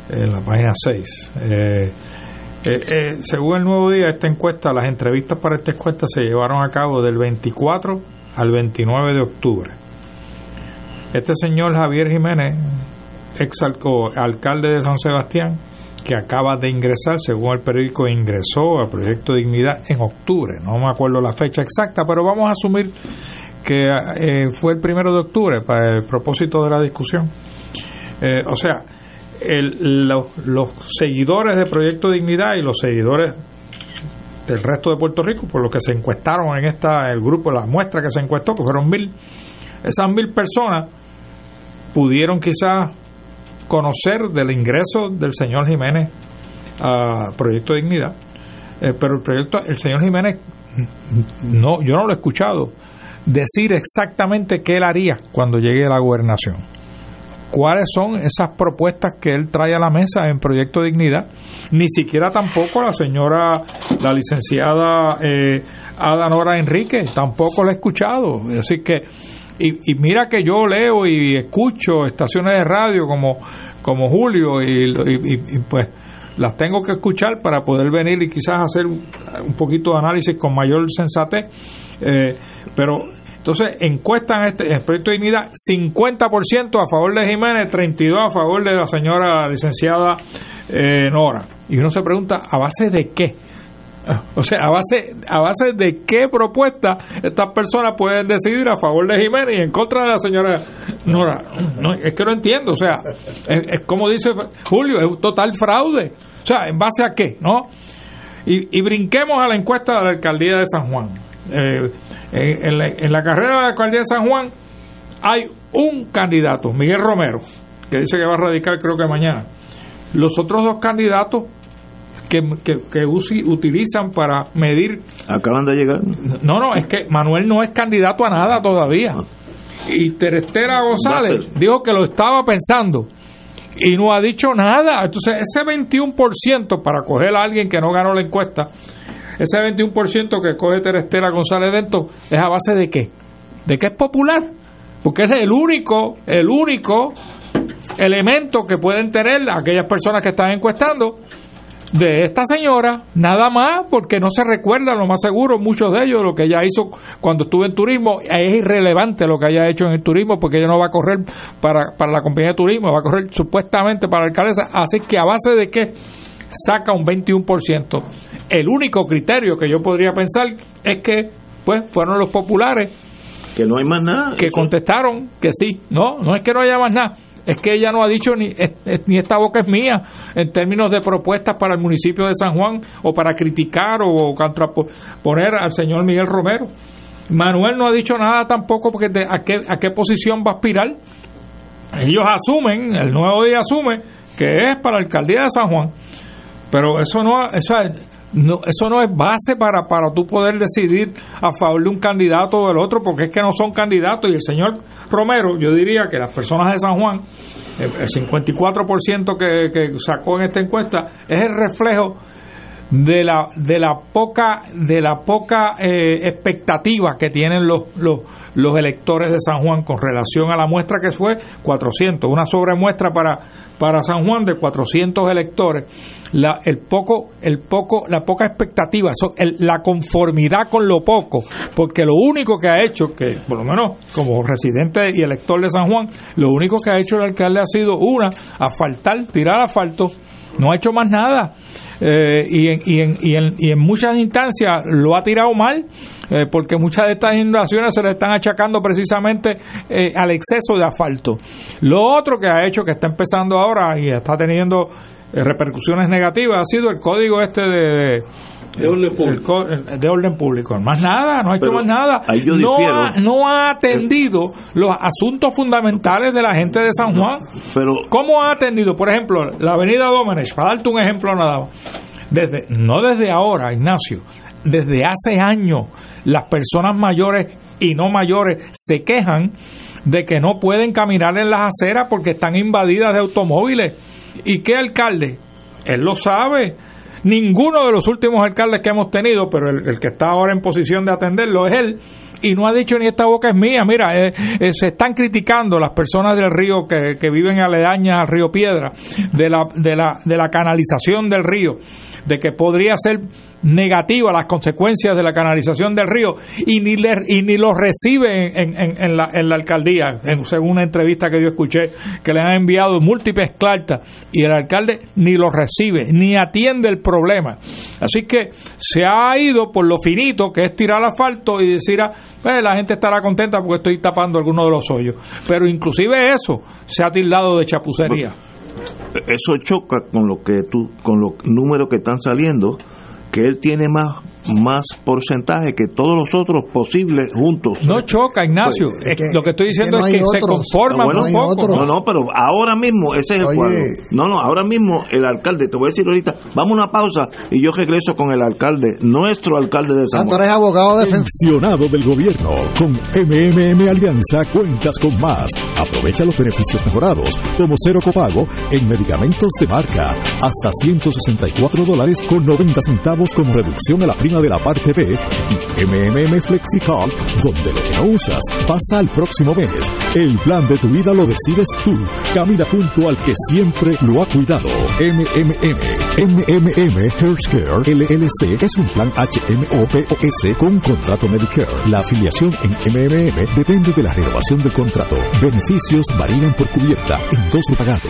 en la página 6. Eh, eh, según el nuevo día, esta encuesta, las entrevistas para esta encuesta se llevaron a cabo del 24 al 29 de octubre. Este señor Javier Jiménez, ex alcalde de San Sebastián, que acaba de ingresar, según el periódico, ingresó al Proyecto Dignidad en octubre, no me acuerdo la fecha exacta, pero vamos a asumir que eh, fue el primero de octubre para el propósito de la discusión. Eh, o sea, los, seguidores de Proyecto Dignidad y los seguidores del resto de Puerto Rico, por los que se encuestaron en esta, el grupo, la muestra que se encuestó, que fueron mil, esas mil personas pudieron quizás conocer del ingreso del señor Jiménez a Proyecto Dignidad, eh, pero el proyecto, el señor Jiménez, no, yo no lo he escuchado decir exactamente qué él haría cuando llegue a la gobernación. ¿Cuáles son esas propuestas que él trae a la mesa en Proyecto Dignidad? Ni siquiera tampoco la señora, la licenciada eh, Ada Nora Enrique, tampoco la he escuchado. Así que y, mira que yo leo y escucho estaciones de radio como, como Julio y, pues las tengo que escuchar para poder venir y quizás hacer un poquito de análisis con mayor sensatez. Eh, pero entonces encuestan este, el proyecto de dignidad 50% a favor de Jiménez, 32% a favor de la señora licenciada eh, Nora. Y uno se pregunta, ¿a base de qué? O sea, a base, a base de qué propuesta estas personas pueden decidir a favor de Jiménez y en contra de la señora Nora. No, es que no entiendo. O sea, es, como dice Julio, es un total fraude. O sea, ¿en base a qué? ¿No? Y, brinquemos a la encuesta de la alcaldía de San Juan. Eh, en, la, en la carrera de la alcaldía de San Juan hay un candidato, Miguel Romero, que dice que va a radicar creo que mañana. Los otros dos candidatos que, que, utilizan para medir. Acaban de llegar. No, no, es que Manuel no es candidato a nada todavía. Ah. Y Terestera González dijo que lo estaba pensando y no ha dicho nada. Entonces, ese 21% para coger a alguien que no ganó la encuesta, ese 21% que coge Terestera González dentro, ¿es a base de qué? ¿De qué es popular? Porque es el único, el único elemento que pueden tener aquellas personas que están encuestando de esta señora, nada más, porque no se recuerda, lo más seguro, muchos de ellos, lo que ella hizo cuando estuvo en turismo, es irrelevante lo que haya hecho en el turismo, porque ella no va a correr para, para la compañía de turismo, va a correr supuestamente para la alcaldesa, así que a base de que saca un 21%. El único criterio que yo podría pensar es que pues fueron los populares Que no hay más nada. Que contestaron que sí. No, no es que no haya más nada. Es que ella no ha dicho ni, ni esta boca es mía en términos de propuestas para el municipio de San Juan o para criticar o poner al señor Miguel Romero. Manuel no ha dicho nada tampoco porque a, qué, a qué posición va a aspirar. Ellos asumen, el nuevo día asume que es para la alcaldía de San Juan. Pero eso no, eso, no, eso no es base para, para tú poder decidir a favor de un candidato o del otro, porque es que no son candidatos. Y el señor Romero, yo diría que las personas de San Juan, el 54% que, que sacó en esta encuesta, es el reflejo de la de la poca de la poca eh, expectativa que tienen los, los, los electores de San Juan con relación a la muestra que fue 400 una sobremuestra para para San Juan de 400 electores la el poco el poco la poca expectativa la conformidad con lo poco porque lo único que ha hecho que por lo menos como residente y elector de San Juan lo único que ha hecho el alcalde ha sido una asfaltar tirar asfalto no ha hecho más nada eh, y, en, y, en, y, en, y, en, muchas instancias lo ha tirado mal eh, porque muchas de estas inundaciones se le están achacando precisamente eh, al exceso de asfalto. Lo otro que ha hecho, que está empezando ahora y está teniendo repercusiones negativas, ha sido el código este de de orden público. de orden público. Más nada, no ha hecho más nada. No ha, no ha, atendido los asuntos fundamentales de la gente de San Juan. Pero, ¿Cómo ha atendido? Por ejemplo, la avenida Domenech, para darte un ejemplo nada Desde, no desde ahora, Ignacio, desde hace años las personas mayores y no mayores se quejan de que no pueden caminar en las aceras porque están invadidas de automóviles. ¿Y qué alcalde? Él lo sabe Ninguno de los últimos alcaldes que hemos tenido, pero el, que está ahora en posición de atenderlo es él, y no ha dicho ni esta boca es mía. Mira, eh, eh, se están criticando las personas del río que, que viven aledañas al río Piedra, de la, de, la, de la canalización del río, de que podría ser negativa las consecuencias de la canalización del río y ni, le, y ni los recibe en, en, la, en la alcaldía, en, según una entrevista que yo escuché, que le han enviado múltiples cartas y el alcalde ni los recibe, ni atiende el problema. Así que se ha ido por lo finito, que es tirar asfalto y decir, ah, pues, la gente estará contenta porque estoy tapando algunos de los hoyos. Pero inclusive eso se ha tildado de chapucería. Eso choca con lo que tú, con los números que están saliendo que él tiene más más porcentaje que todos los otros posibles juntos. No choca, Ignacio. Pues, lo que estoy diciendo es que, se conforma un poco. No, no, pero ahora mismo ese es el cuadro. No, no, ahora mismo el alcalde, te voy a decir ahorita, vamos a una pausa y yo regreso con el alcalde, nuestro alcalde de San Juan. abogado defensionado del gobierno. Con MMM Alianza cuentas con más. Aprovecha los beneficios mejorados, como cero copago en medicamentos de marca, hasta 164 dólares con 90 centavos como reducción a la prima de la parte B y MMM FlexiCard, donde lo que no usas pasa al próximo mes. El plan de tu vida lo decides tú. Camina junto al que siempre lo ha cuidado. MMM. MMM Healthcare LLC es un plan HMOPOS con contrato Medicare. La afiliación en MMM depende de la renovación del contrato. Beneficios varían por cubierta, endoso pagado.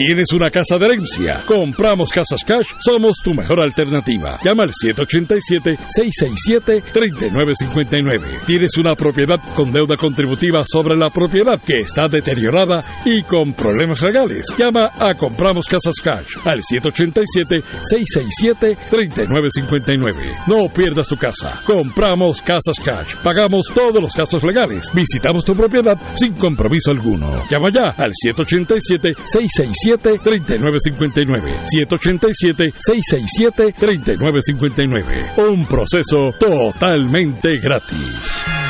¿Tienes una casa de herencia? Compramos Casas Cash, somos tu mejor alternativa. Llama al 787-667-3959. ¿Tienes una propiedad con deuda contributiva sobre la propiedad que está deteriorada y con problemas legales? Llama a Compramos Casas Cash al 787-667-3959. No pierdas tu casa. Compramos Casas Cash. Pagamos todos los gastos legales. Visitamos tu propiedad sin compromiso alguno. Llama ya al 787 667 787-3959. 787-667-3959. Un proceso totalmente gratis.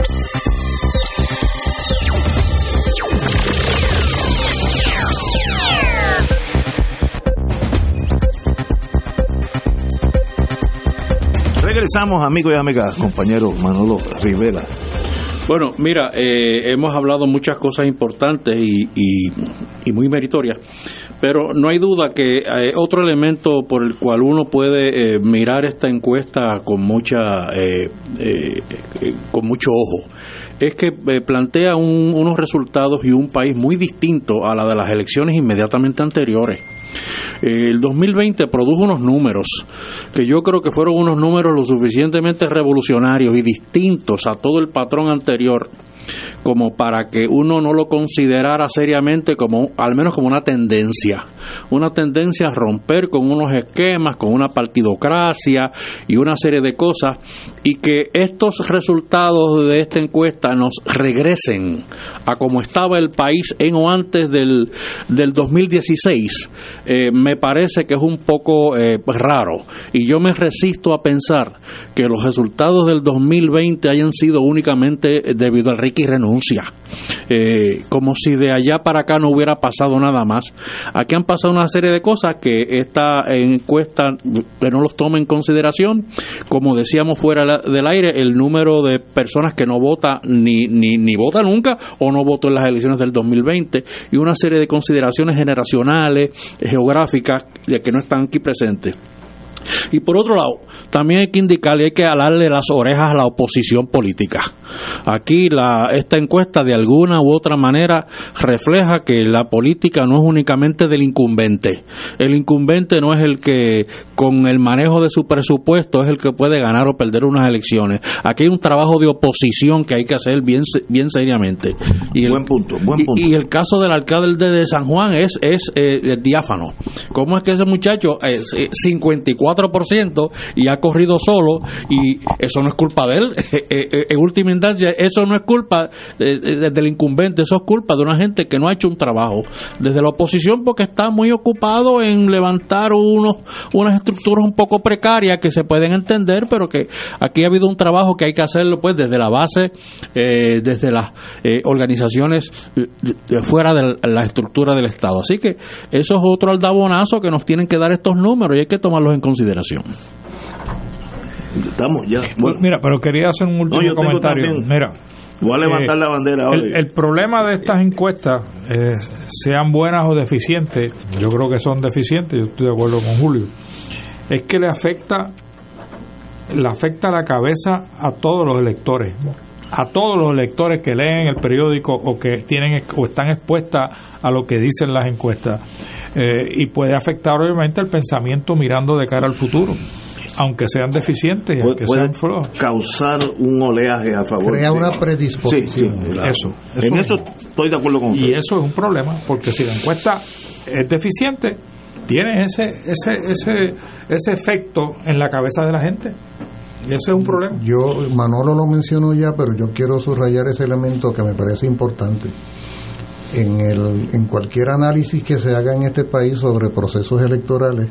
Regresamos, amigos y amigas, compañero Manolo Rivera. Bueno, mira, eh, hemos hablado muchas cosas importantes y, y, muy meritorias, pero no hay duda que eh, otro elemento por el cual uno puede eh, mirar esta encuesta con mucha, con mucho ojo, es que plantea un, unos resultados y un país muy distinto a la de las elecciones inmediatamente anteriores. El 2020 produjo unos números que yo creo que fueron unos números lo suficientemente revolucionarios y distintos a todo el patrón anterior como para que uno no lo considerara seriamente como al menos como una tendencia, una tendencia a romper con unos esquemas, con una partidocracia y una serie de cosas y que estos resultados de esta encuesta nos regresen a como estaba el país en o antes del, del 2016 eh, me parece que es un poco eh, raro. Y yo me resisto a pensar que los resultados del 2020 hayan sido únicamente debido al Ricky renuncia eh, como si de allá para acá no hubiera pasado nada más. Aquí han pasado una serie de cosas que esta encuesta que no los toma en consideración. Como decíamos fuera del aire, el número de personas que no vota ni, ni, ni vota nunca o no votó en las elecciones del 2020 y una serie de consideraciones generacionales, geográficas, que no están aquí presentes. Y por otro lado, también hay que indicarle, hay que alarle las orejas a la oposición política. Aquí la, esta encuesta de alguna u otra manera refleja que la política no es únicamente del incumbente. El incumbente no es el que con el manejo de su presupuesto es el que puede ganar o perder unas elecciones. Aquí hay un trabajo de oposición que hay que hacer bien, bien seriamente. Y el, buen punto, buen punto. Y, y, el caso del alcalde de San Juan es, es eh, diáfano. ¿Cómo es que ese muchacho es eh, 54 y ha corrido solo y eso no es culpa de él (laughs) en última eso no es culpa eh, eh, del incumbente, eso es culpa de una gente que no ha hecho un trabajo. Desde la oposición porque está muy ocupado en levantar unos unas estructuras un poco precarias que se pueden entender, pero que aquí ha habido un trabajo que hay que hacerlo pues desde la base, eh, desde las organizaciones fuera de la estructura del Estado. Así que eso es otro aldabonazo que nos tienen que dar estos números y hay que tomarlos en consideración. Estamos ya. Mira, pero quería hacer un último comentario. Mira, Voy a levantar la bandera hoy. El, problema de estas encuestas, eh, sean buenas o deficientes, yo creo que son deficientes, yo estoy de acuerdo con Julio, es que le afecta, le afecta la cabeza a todos los electores, a todos los electores que leen el periódico o que tienen o están expuestas a lo que dicen las encuestas eh, y puede afectar obviamente el pensamiento mirando de cara al futuro aunque sean deficientes y aunque sean flojos. causar un oleaje a favor. Crea una predisposición. eso, En eso estoy de acuerdo con usted. Y eso es un problema, porque si la encuesta es deficiente, tiene ese, ese, ese, ese efecto en la cabeza de la gente. Y ese es un problema. Yo, Manolo lo mencionó ya, pero yo quiero subrayar ese elemento que me parece importante. En, el, en cualquier análisis que se haga en este país sobre procesos electorales,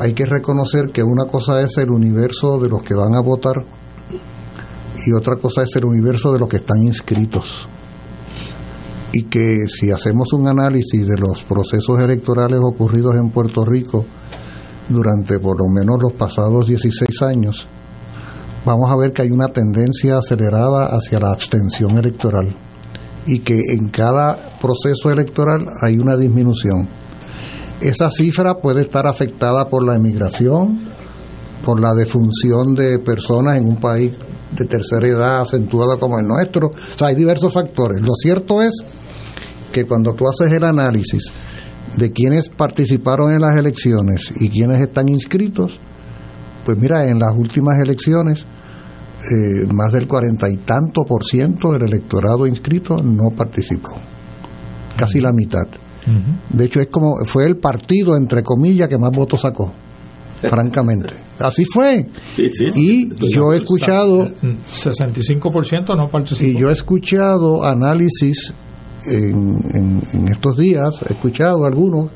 hay que reconocer que una cosa es el universo de los que van a votar y otra cosa es el universo de los que están inscritos. Y que si hacemos un análisis de los procesos electorales ocurridos en Puerto Rico durante por lo menos los pasados 16 años, vamos a ver que hay una tendencia acelerada hacia la abstención electoral y que en cada proceso electoral hay una disminución esa cifra puede estar afectada por la emigración, por la defunción de personas en un país de tercera edad acentuada como el nuestro. O sea, hay diversos factores. Lo cierto es que cuando tú haces el análisis de quienes participaron en las elecciones y quienes están inscritos, pues mira, en las últimas elecciones, eh, más del cuarenta y tanto por ciento del electorado inscrito no participó, casi la mitad. De hecho, es como fue el partido, entre comillas, que más votos sacó, (laughs) francamente. Así fue. y yo he escuchado... 65% no participó. Y yo he escuchado análisis en, en estos días, he escuchado algunos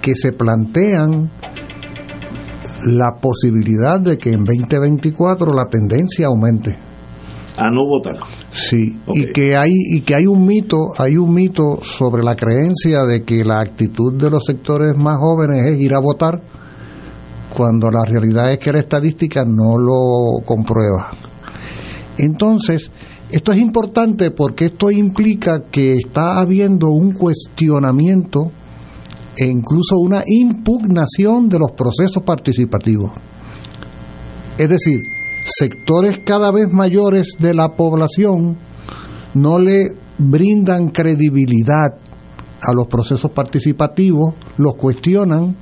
que se plantean la posibilidad de que en 2024 la tendencia aumente a no votar. Sí, y que hay y que hay un mito, hay un mito sobre la creencia de que la actitud de los sectores más jóvenes es ir a votar cuando la realidad es que la estadística no lo comprueba. Entonces, esto es importante porque esto implica que está habiendo un cuestionamiento e incluso una impugnación de los procesos participativos. Es decir, sectores cada vez mayores de la población no le brindan credibilidad a los procesos participativos, los cuestionan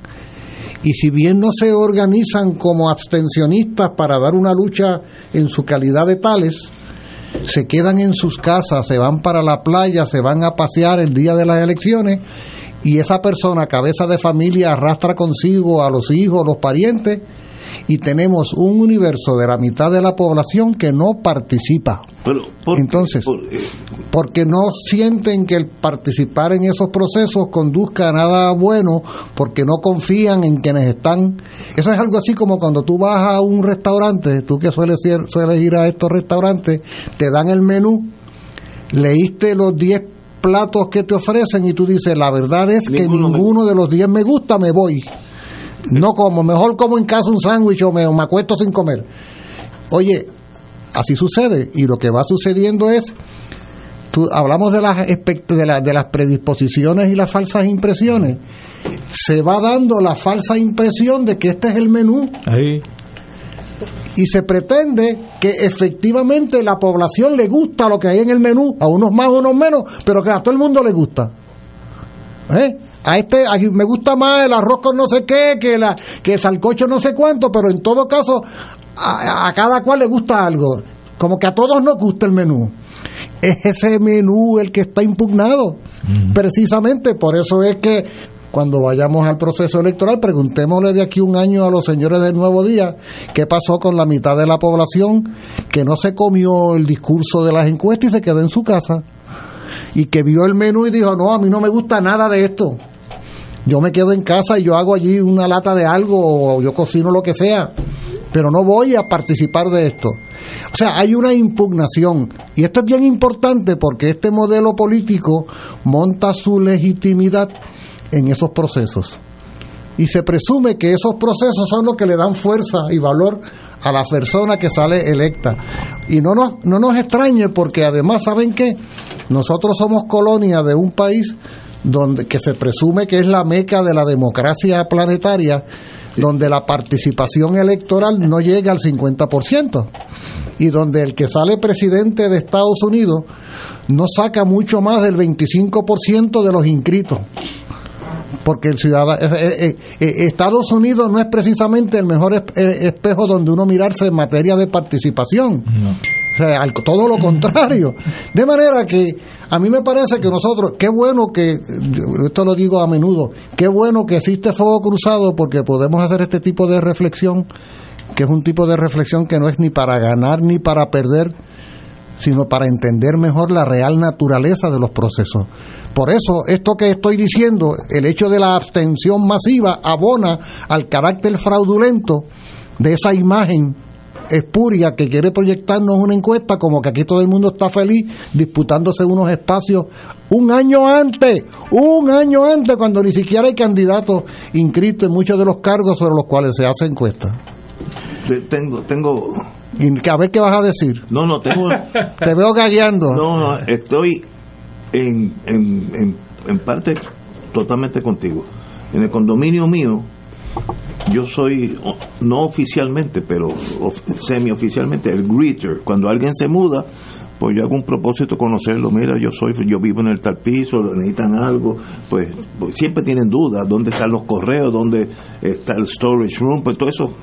y si bien no se organizan como abstencionistas para dar una lucha en su calidad de tales, se quedan en sus casas, se van para la playa, se van a pasear el día de las elecciones y esa persona, cabeza de familia, arrastra consigo a los hijos, los parientes y tenemos un universo de la mitad de la población que no participa. Pero, Entonces, porque no sienten que el participar en esos procesos conduzca a nada bueno, porque no confían en quienes están. Eso es algo así como cuando tú vas a un restaurante, tú que sueles ir, sueles ir a estos restaurantes, te dan el menú, leíste los 10 platos que te ofrecen y tú dices, la verdad es que ninguno de los 10 me gusta, me voy. No como, mejor como en casa un sándwich o me, acuesto sin comer. Oye, así sucede y lo que va sucediendo es tú, hablamos de las de, la, de las predisposiciones y las falsas impresiones se va dando la falsa impresión de que este es el menú Ahí. y se pretende que efectivamente la población le gusta lo que hay en el menú a unos más a unos menos pero que a todo el mundo le gusta ¿Eh? A este me gusta más el arroz con no sé qué que la que el salcocho no sé cuánto pero en todo caso a, cada cual le gusta algo. Como que a todos nos gusta el menú. Es ese menú el que está impugnado precisamente. Por eso es que cuando vayamos al proceso electoral, preguntémosle de aquí un año a los señores del Nuevo Día qué pasó con la mitad de la población que no se comió el discurso de las encuestas y se quedó en su casa y que vio el menú y dijo, no, a mí no me gusta nada de esto. Yo me quedo en casa y yo hago allí una lata de algo o yo cocino lo que sea, pero no voy a participar de esto. O sea, hay una impugnación y esto es bien importante porque este modelo político monta su legitimidad en esos procesos. Y se presume que esos procesos son los que le dan fuerza y valor a la persona que sale electa. Y no nos, no nos extrañe porque además, ¿saben qué? Nosotros somos colonia de un país donde que se presume que es la meca de la democracia planetaria, donde la participación electoral no llega al 50% y donde el que sale presidente de Estados Unidos no saca mucho más del 25% de los inscritos. Porque el ciudadano eh, eh, Estados Unidos no es precisamente el mejor espejo donde uno mirarse en materia de participación. O sea, todo lo contrario. De manera que a mí me parece que nosotros, qué bueno que, esto lo digo a menudo, qué bueno que existe Fuego Cruzado porque podemos hacer este tipo de reflexión, que es un tipo de reflexión que no es ni para ganar ni para perder, sino para entender mejor la real naturaleza de los procesos. Por eso, esto que estoy diciendo, el hecho de la abstención masiva abona al carácter fraudulento de esa imagen espuria que quiere proyectarnos una encuesta como que aquí todo el mundo está feliz disputándose unos espacios un año antes, un año antes cuando ni siquiera hay candidatos inscritos en muchos de los cargos sobre los cuales se hace encuesta. Tengo, tengo y a ver qué vas a decir. No, no, tengo. (laughs) Te veo gagueando. No, no, estoy en, en, en, parte totalmente contigo. En el condominio mío, yo soy, no oficialmente, pero semi-oficialmente, el greeter. Cuando alguien se muda, pues yo hago un propósito conocerlo. Mira, yo soy, yo vivo en el tal piso, necesitan algo, pues, pues siempre tienen dudas. ¿Dónde están los correos? ¿Dónde está el storage room? Pues todo eso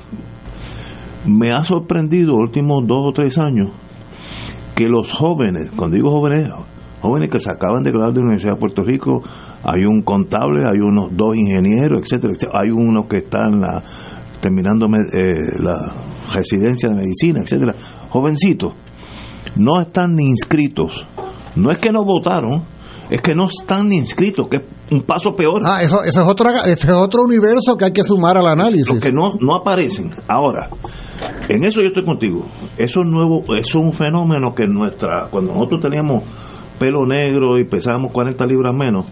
me ha sorprendido los últimos dos o tres años que los jóvenes, cuando digo jóvenes, jóvenes que se acaban de graduar de la Universidad de Puerto Rico, hay un contable, hay unos dos ingenieros, etcétera, hay uno que está la, terminando eh, la residencia de medicina, etcétera, jovencitos, no están ni inscritos. No es que no votaron, es que no están inscritos, que es un paso peor. Ah, eso, es, otra, ese es otro universo que hay que sumar al análisis. Los que no, no aparecen. Ahora, en eso yo estoy contigo. Eso es nuevo, eso es un fenómeno que nuestra, cuando nosotros teníamos pelo negro y pesábamos 40 libras menos,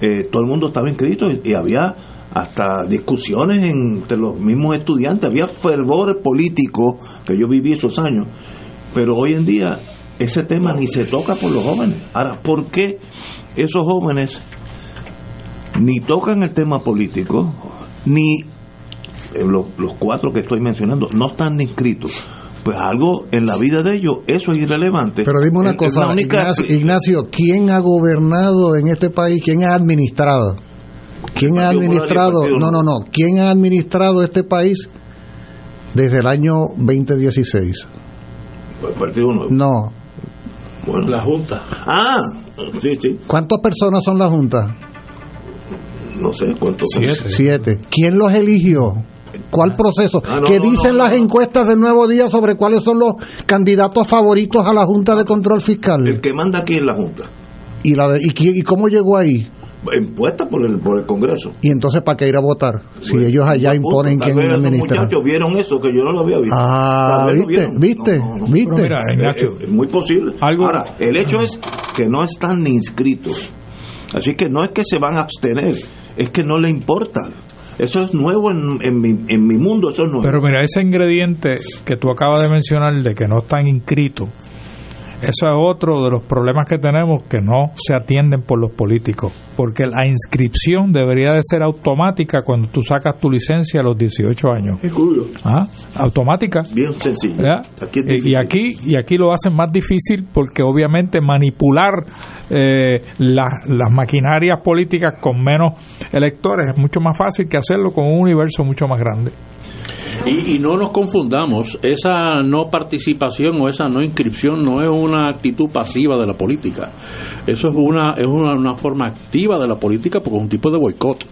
eh, todo el mundo estaba inscrito y, había hasta discusiones entre los mismos estudiantes, había fervor político que yo viví esos años, pero hoy en día ese tema ni se toca por los jóvenes. Ahora, ¿por qué esos jóvenes ni tocan el tema político, ni eh, los, cuatro que estoy mencionando no están inscritos? Pues algo en la vida de ellos, eso es irrelevante. Pero dime una cosa, Ignacio, ¿quién ha gobernado en este país? ¿Quién ha administrado? ¿Quién ha administrado? No, no, no. ¿Quién ha administrado este país desde el año 2016? El Partido Nuevo. No, la Junta. Ah, sí, sí. ¿Cuántas personas son la Junta? No sé cuántos Siete. Siete. ¿Quién los eligió? ¿Cuál proceso? Ah, ¿Qué dicen las encuestas del Nuevo Día sobre cuáles son los candidatos favoritos a la Junta de Control Fiscal? El que manda aquí es la Junta. ¿Y, la y, cómo llegó ahí? impuesta por el, por el Congreso. ¿Y entonces para qué ir a votar? Si ellos allá imponen quién administra. muchachos vieron eso que yo no lo había visto. Ah, viste, viste, viste. Mira, es, muy posible. Ahora, el hecho es que no están ni inscritos. Así que no es que se van a abstener, es que no le importa. Eso es nuevo en, mi, en mi mundo, eso es nuevo. Pero mira, ese ingrediente que tú acabas de mencionar de que no están inscritos, eso es otro de los problemas que tenemos que no se atienden por los políticos, porque la inscripción debería de ser automática cuando tú sacas tu licencia a los 18 años. ¿Ah? Automática. Bien sencillo. y aquí y aquí lo hacen más difícil porque obviamente manipular eh, las maquinarias políticas con menos electores es mucho más fácil que hacerlo con un universo mucho más grande. Y, y no nos confundamos, esa no participación o esa no inscripción no es un una actitud pasiva de la política. Eso es una es una, una forma activa de la política porque es un tipo de boicot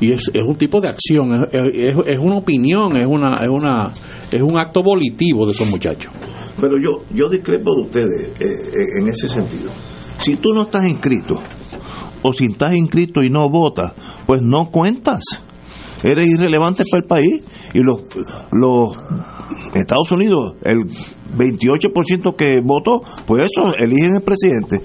y es, es un tipo de acción, es, es, es una opinión, es una es una es un acto volitivo de esos muchachos. Pero yo yo discrepo de ustedes eh, eh, en ese sentido. Si tú no estás inscrito o si estás inscrito y no votas, pues no cuentas. Eres irrelevante para el país y los los Estados Unidos, el 28% que votó, pues eso, eligen el presidente.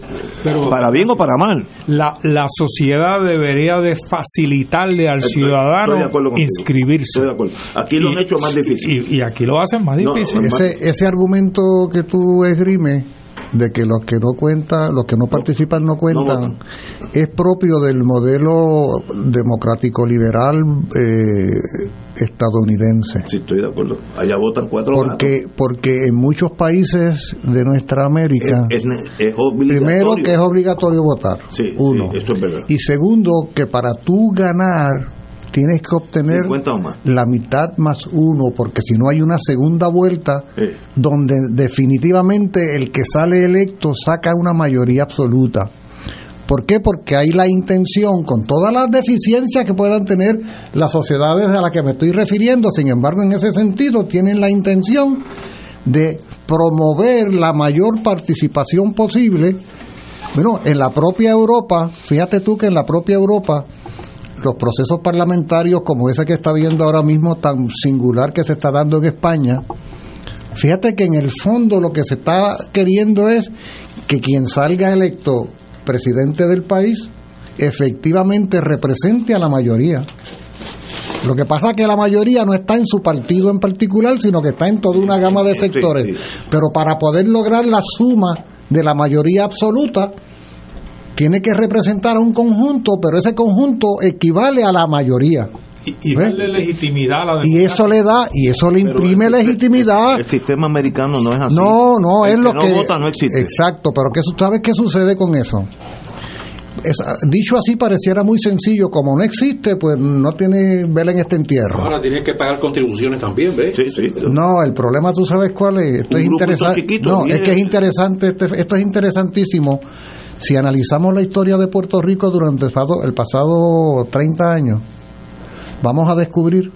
para bien o para mal. La, la sociedad debería de facilitarle al ciudadano estoy contigo. inscribirse. Estoy de acuerdo. Aquí lo han hecho más difícil. Y, y aquí lo hacen más No, difícil. Ese, ese argumento que tú esgrimes de que los que no cuentan, los que no participan no cuentan, es propio del modelo democrático liberal eh, estadounidense. Sí, estoy de acuerdo. Allá votan cuatro Porque, porque en muchos países de nuestra América, Es, es obligatorio. primero que es obligatorio votar, Sí, uno. sí, eso es verdad. Y segundo, que para tú ganar tienes que obtener 50 o más. la mitad más uno, porque si no hay una segunda vuelta Eh, donde definitivamente el que sale electo saca una mayoría absoluta. ¿Por qué? Porque hay la intención, con todas las deficiencias que puedan tener las sociedades a las que me estoy refiriendo, sin embargo, en ese sentido, tienen la intención de promover la mayor participación posible. Bueno, en la propia Europa, fíjate tú que en la propia Europa, los procesos parlamentarios como ese que está viendo ahora mismo tan singular que se está dando en España, fíjate que en el fondo lo que se está queriendo es que quien salga electo presidente del país efectivamente represente a la mayoría. Lo que pasa es que la mayoría no está en su partido en particular, sino que está en toda una gama de sectores. Pero para poder lograr la suma de la mayoría absoluta, tiene que representar a un conjunto, pero ese conjunto equivale a la mayoría. Y, y ¿Ves? darle legitimidad a la Y eso le da, y eso le imprime legitimidad. El sistema americano no es así. No, no, El es lo que que. no vota no existe. Exacto, pero ¿qué, su- ¿sabes qué sucede con eso? Es- dicho así pareciera muy sencillo, como no existe, pues no tiene vela en este entierro. Ahora tienes que pagar contribuciones también, ¿ves? Sí, sí. No, el problema tú sabes cuál es. Esto Un es interesante. No, bien. es que es interesante. este- esto es interesantísimo. Si analizamos la historia de Puerto Rico durante el pasado, el pasado 30 años, vamos a descubrir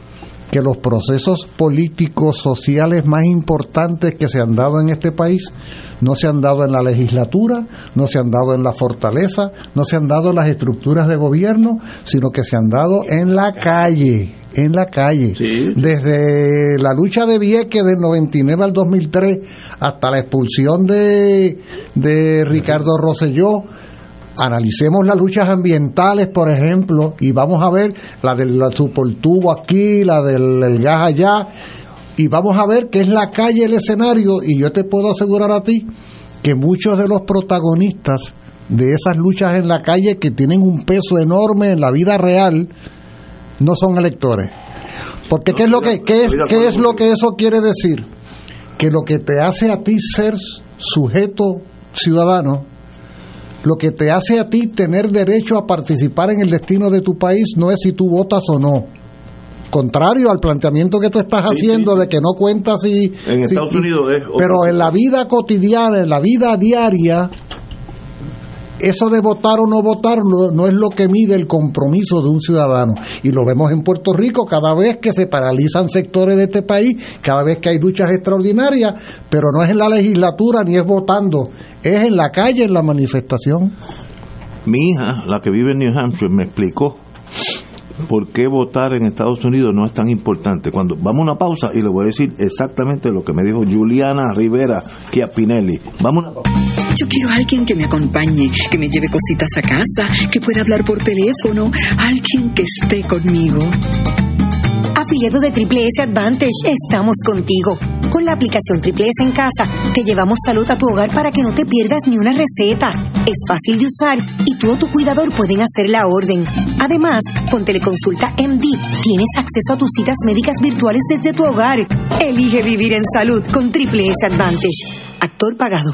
que los procesos políticos, sociales más importantes que se han dado en este país no se han dado en la legislatura, no se han dado en la fortaleza, no se han dado en las estructuras de gobierno, sino que se han dado en la calle, en la calle. Desde la lucha de Vieques del 99 al 2003 hasta la expulsión de, de Ricardo Rosselló, analicemos las luchas ambientales, por ejemplo, y vamos a ver la del supertubo aquí, la del el gas allá, y vamos a ver que es la calle el escenario, y yo te puedo asegurar a ti que muchos de los protagonistas de esas luchas en la calle que tienen un peso enorme en la vida real no son electores. Porque ¿qué es lo que qué es, qué es lo que eso quiere decir? Que lo que te hace a ti ser sujeto ciudadano lo que te hace a ti tener derecho a participar en el destino de tu país no es si tú votas o no. Contrario al planteamiento que tú estás haciendo de que no cuentas si... En si- Estados Unidos es Pero en la vida cotidiana, en la vida diaria, eso de votar o no votar no, es lo que mide el compromiso de un ciudadano. Y lo vemos en Puerto Rico cada vez que se paralizan sectores de este país, cada vez que hay luchas extraordinarias, pero no es en la legislatura ni es votando, es en la calle, en la manifestación. Mi hija, la que vive en New Hampshire, me explicó por qué votar en Estados Unidos no es tan importante. Cuando vamos a una pausa y le voy a decir exactamente lo que me dijo Juliana Rivera Chiapinelli. Vamos a una pausa. Yo quiero a alguien que me acompañe, que me lleve cositas a casa, que pueda hablar por teléfono, alguien que esté conmigo. Afiliado de Triple S Advantage, estamos contigo. Con la aplicación Triple S en casa, te llevamos salud a tu hogar para que no te pierdas ni una receta. Es fácil de usar y tú o tu cuidador pueden hacer la orden. Además, con Teleconsulta MD, tienes acceso a tus citas médicas virtuales desde tu hogar. Elige vivir en salud con Triple S Advantage. Actor pagado.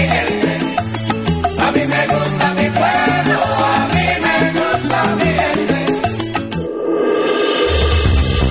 gusta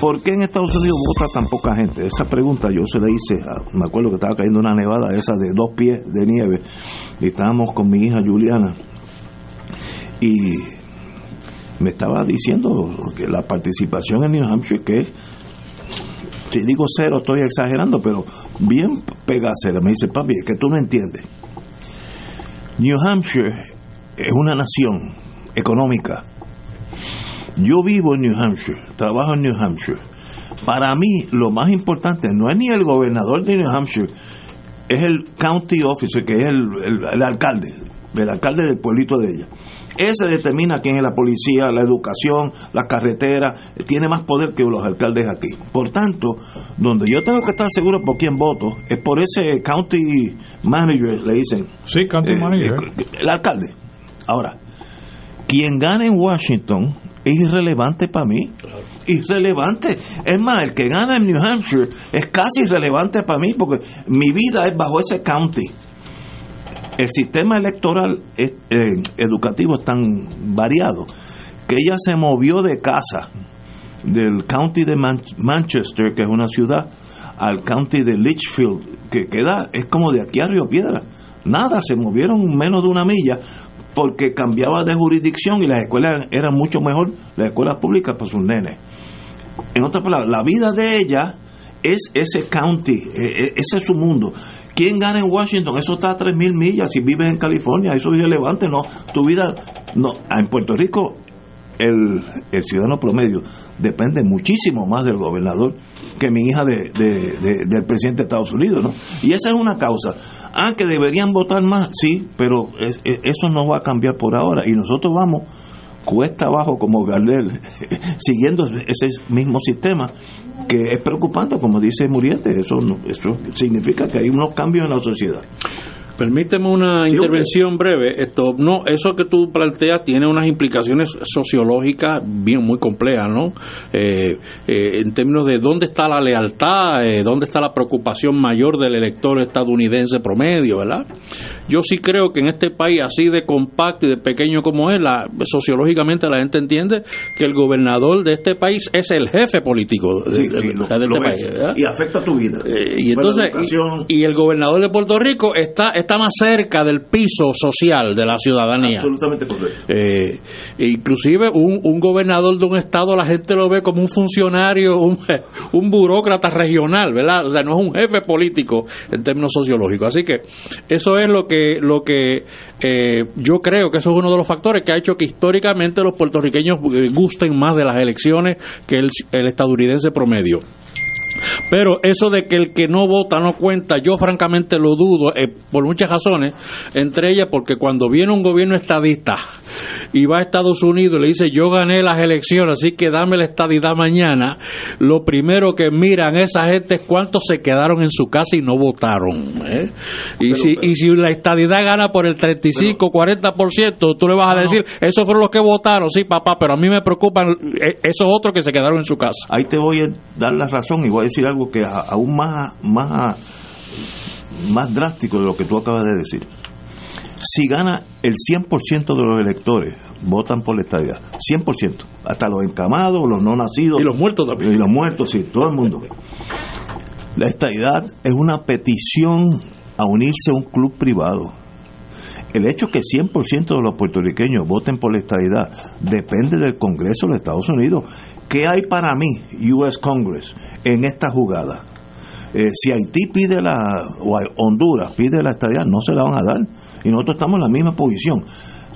¿Por qué en Estados Unidos vota tan poca gente? Esa pregunta yo se la hice, me acuerdo que estaba cayendo una nevada esa de dos pies de nieve y estábamos con mi hija Juliana y me estaba diciendo que la participación en New Hampshire que si digo cero estoy exagerando pero bien pega a cero me dice papi es que tú no entiendes New Hampshire es una nación económica yo vivo en New Hampshire, trabajo en New Hampshire. Para mí, lo más importante no es ni el gobernador de New Hampshire, es el county officer, que es el, el- el alcalde, el alcalde del pueblito de ella. Ese determina quién es la policía, la educación, la carretera, tiene más poder que los alcaldes aquí. Por tanto, donde yo tengo que estar seguro por quién voto, es por ese county manager, le dicen. Sí, county Eh, manager. el alcalde. Ahora, quien gane en Washington es irrelevante para mí. Irrelevante. Es más, el que gana en New Hampshire es casi irrelevante para mí porque mi vida es bajo ese county. El sistema electoral es- eh, educativo es tan variado que ella se movió de casa del county de Man- Manchester, que es una ciudad, al county de Litchfield, que queda, es como de aquí a Río Piedra. Nada, se movieron menos de una milla porque cambiaba de jurisdicción y las escuelas eran mucho mejor, las escuelas públicas para sus nenes. En otras palabras, la vida de ella es ese county, eh, eh, ese es su mundo. ¿Quién gana en Washington? Eso está a 3.000 millas. Si vives en California, eso es irrelevante. No, tu vida, no. En Puerto Rico, el, ciudadano promedio depende muchísimo más del gobernador que mi hija de- del presidente de Estados Unidos, ¿no? Y esa es una causa. Ah, que deberían votar más, sí, pero es- eso no va a cambiar por ahora. Y nosotros vamos cuesta abajo como Gardel, (laughs) siguiendo ese mismo sistema que es preocupante, como dice Muriente, eso, no- eso significa que hay unos cambios en la sociedad. Permíteme una Sí, intervención breve. Esto, no, eso que tú planteas tiene unas implicaciones sociológicas bien muy complejas, ¿no? Eh, eh, en términos de dónde está la lealtad, eh, dónde está la preocupación mayor del elector estadounidense promedio, ¿verdad? Yo sí creo que en este país así de compacto y de pequeño como es, la, sociológicamente la gente entiende que el gobernador de este país es el jefe político de, Sí, de- sí, de lo- este país. y afecta tu vida. Eh, y entonces y el gobernador de Puerto Rico está está más cerca del piso social de la ciudadanía. Absolutamente correcto. Eh, inclusive un, un gobernador de un estado la gente lo ve como un funcionario un, (laughs) un burócrata regional verdad o sea no es un jefe político en términos sociológicos. Así que eso es lo que lo que eh, yo creo que eso es uno de los factores que ha hecho que históricamente los puertorriqueños eh, gusten más de las elecciones que el, el estadounidense promedio pero eso de que el que no vota no cuenta, yo francamente lo dudo eh, por muchas razones, entre ellas porque cuando viene un gobierno estadista y va a Estados Unidos y le dice yo gané las elecciones, así que dame la estadidad mañana, lo primero que miran esa gente es cuántos se quedaron en su casa y no votaron. ¿eh? Y, si, y si la estadidad gana por el 35, 40%, tú le vas a decir, esos fueron los que votaron, sí papá, pero a mí me preocupan eh, esos otros que se quedaron en su casa. ahí te voy a dar la razón a decir algo que aún más más más drástico de lo que tú acabas de decir. Si gana el 100% de los electores votan por la estadidad 100% hasta los encamados los no nacidos. Y los muertos también. y los muertos sí todo el mundo. La estadidad es una petición a unirse a un club privado. El hecho que 100% de los puertorriqueños voten por la estadidad depende del Congreso de los Estados Unidos. ¿Qué hay para mí, US Congress, en esta jugada? Eh, si Haití pide la, o Honduras pide la estadidad, no se la van a dar. Y nosotros estamos en la misma posición.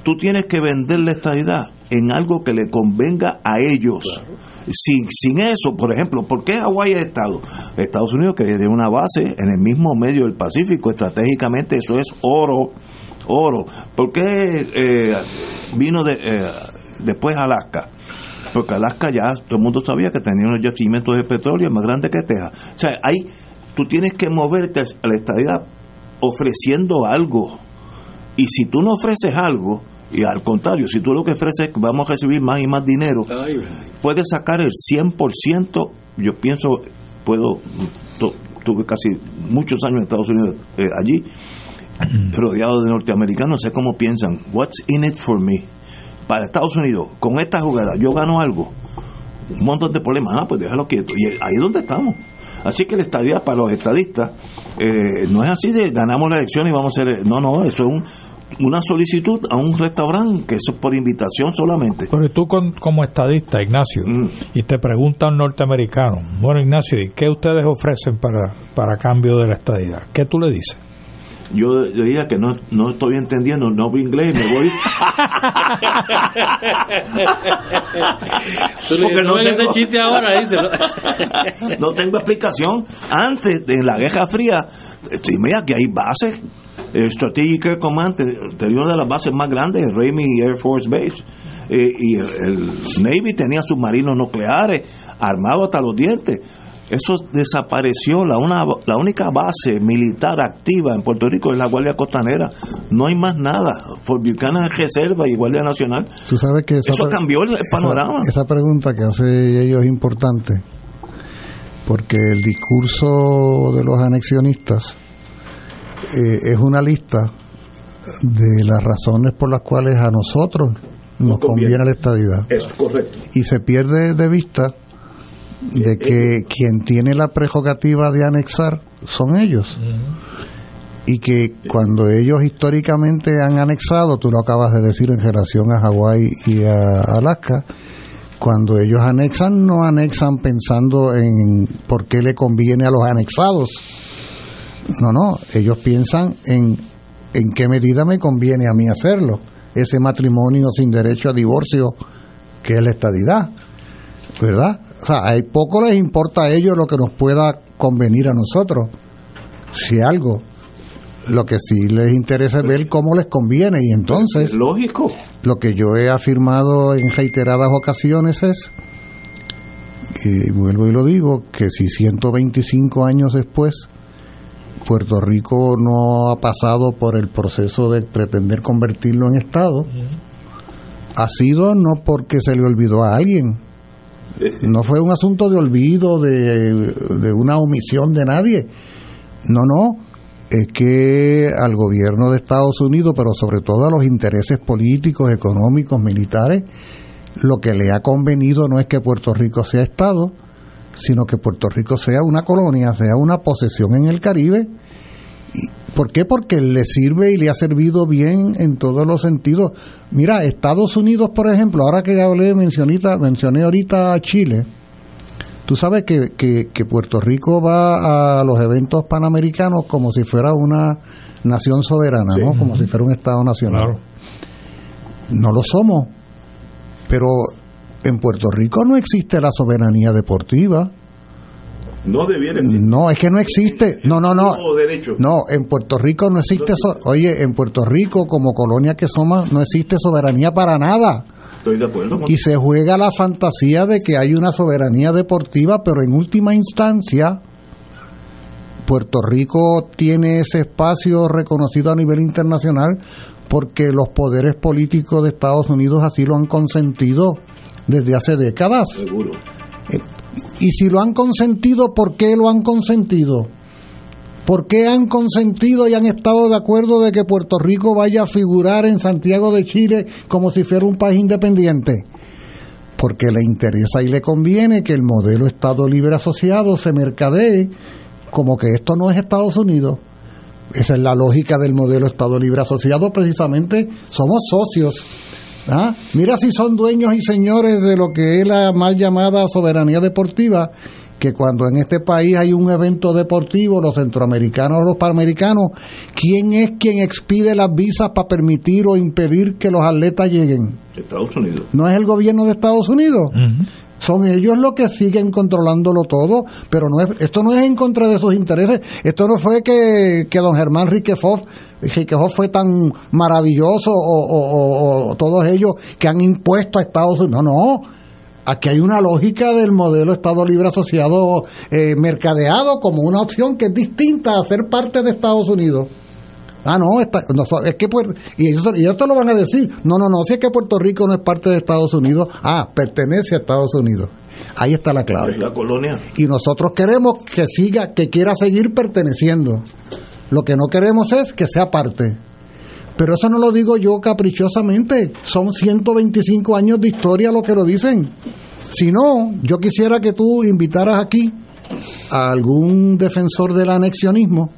Tú tienes que vender la estadidad en algo que le convenga a ellos. Sin, sin eso, por ejemplo, ¿por qué Hawái es Estado? Estados Unidos que tiene una base en el mismo medio del Pacífico, estratégicamente eso es oro, oro. ¿Por qué eh, vino de, eh, después Alaska? Porque Alaska ya todo el mundo sabía que tenía unos yacimientos de petróleo más grandes que Texas. O sea, ahí tú tienes que moverte a la estadidad ofreciendo algo. Y si tú no ofreces algo, y al contrario, si tú lo que ofreces es que vamos a recibir más y más dinero, puedes sacar el 100%, yo pienso, puedo, tu- tuve casi muchos años en Estados Unidos eh, allí, rodeado de norteamericanos, sé cómo piensan, what's in it for me? Para Estados Unidos, con esta jugada, yo gano algo, un montón de problemas, ah, pues déjalo quieto, y ahí es donde estamos. Así que la estadía para los estadistas eh, no es así de ganamos la elección y vamos a hacer, no, no, eso es un, una solicitud a un restaurante que eso es por invitación solamente. Pero tú con- como estadista, Ignacio, y te pregunta un norteamericano, bueno Ignacio, ¿y qué ustedes ofrecen para, para cambio de la estadidad? ¿Qué tú le dices? Yo, diría que no, no estoy entendiendo, no hablo inglés, me voy. Porque no ven ese chiste ahora, (laughs) no tengo explicación. Antes de la Guerra Fría, estoy mira que hay bases. El Strategic Air Command te- tenía una de las bases más grandes, el Ramey Air Force Base. Eh, y el, el Navy tenía submarinos nucleares armados hasta los dientes. Eso desapareció. La, una, la única base militar activa en Puerto Rico es la Guardia Costanera. No hay más nada. Fort Buchanan es Reserva y Guardia Nacional. Tú sabes que esa Eso cambió el esa- panorama. Esa, pregunta que hace ellos es importante, porque el discurso de los anexionistas eh, es una lista de las razones por las cuales a nosotros nos conviene. conviene la estadidad. Es correcto. Y se pierde de vista de que quien tiene la prerrogativa de anexar son ellos. Y que cuando ellos históricamente han anexado, tú lo acabas de decir en relación a Hawái y a Alaska, cuando ellos anexan, no anexan pensando en por qué le conviene a los anexados. No, no, ellos piensan en en qué medida me conviene a mí hacerlo. Ese matrimonio sin derecho a divorcio, que es la estadidad. ¿Verdad? O sea, hay poco les importa a ellos lo que nos pueda convenir a nosotros. Si algo. Lo que sí les interesa es ver cómo les conviene. Y entonces, Lógico. lo que yo he afirmado en reiteradas ocasiones es, y vuelvo y lo digo, que si 125 años después Puerto Rico no ha pasado por el proceso de pretender convertirlo en Estado, ha sido no porque se le olvidó a alguien, no fue un asunto de olvido, de, una omisión de nadie, no, no, es que al gobierno de Estados Unidos, pero sobre todo a los intereses políticos, económicos, militares, lo que le ha convenido no es que Puerto Rico sea Estado, sino que Puerto Rico sea una colonia, sea una posesión en el Caribe. ¿Y ¿Por qué? Porque le sirve y le ha servido bien en todos los sentidos. Mira, Estados Unidos, por ejemplo, ahora que hablé, mencionita, mencioné ahorita a Chile, tú sabes que, que, que Puerto Rico va a los eventos panamericanos como si fuera una nación soberana, ¿no? Como si fuera un Estado nacional. No lo somos, pero en Puerto Rico no existe la soberanía deportiva. No debiera existir. No, es que no existe. No, no, no. No, en Puerto Rico no existe. so- Oye, en Puerto Rico, como colonia que somos, no existe soberanía para nada. Estoy de acuerdo con Y se juega la fantasía de que hay una soberanía deportiva, pero en última instancia, Puerto Rico tiene ese espacio reconocido a nivel internacional porque los poderes políticos de Estados Unidos así lo han consentido desde hace décadas. Seguro. Y si lo han consentido, ¿por qué lo han consentido? ¿Por qué han consentido y han estado de acuerdo de que Puerto Rico vaya a figurar en Santiago de Chile como si fuera un país independiente? Porque le interesa y le conviene que el modelo Estado Libre Asociado se mercadee como que esto no es Estados Unidos. Esa es la lógica del modelo Estado Libre Asociado, precisamente somos socios. ¿Ah? Mira si son dueños y señores de lo que es la mal llamada soberanía deportiva, que cuando en este país hay un evento deportivo, los centroamericanos o los panamericanos, ¿quién es quien expide las visas para permitir o impedir que los atletas lleguen? Estados Unidos. ¿No es el gobierno de Estados Unidos? Son ellos los que siguen controlándolo todo, pero no es, esto no es en contra de sus intereses. Esto no fue que, que don Germán Riquefoff, Riquefoff fue tan maravilloso o, o- o- o todos ellos que han impuesto a Estados Unidos. No, no. Aquí hay una lógica del modelo Estado Libre Asociado eh, mercadeado como una opción que es distinta a ser parte de Estados Unidos. Ah, no, está- no, es que y ellos, y ellos te lo van a decir. No, no, no, si es que Puerto Rico no es parte de Estados Unidos, ah, pertenece a Estados Unidos. Ahí está la clave. Es la colonia. Y nosotros queremos que siga, que quiera seguir perteneciendo. Lo que no queremos es que sea parte. Pero eso no lo digo yo caprichosamente. Son 125 años de historia lo que lo dicen. Si no, yo quisiera que tú invitaras aquí a algún defensor del anexionismo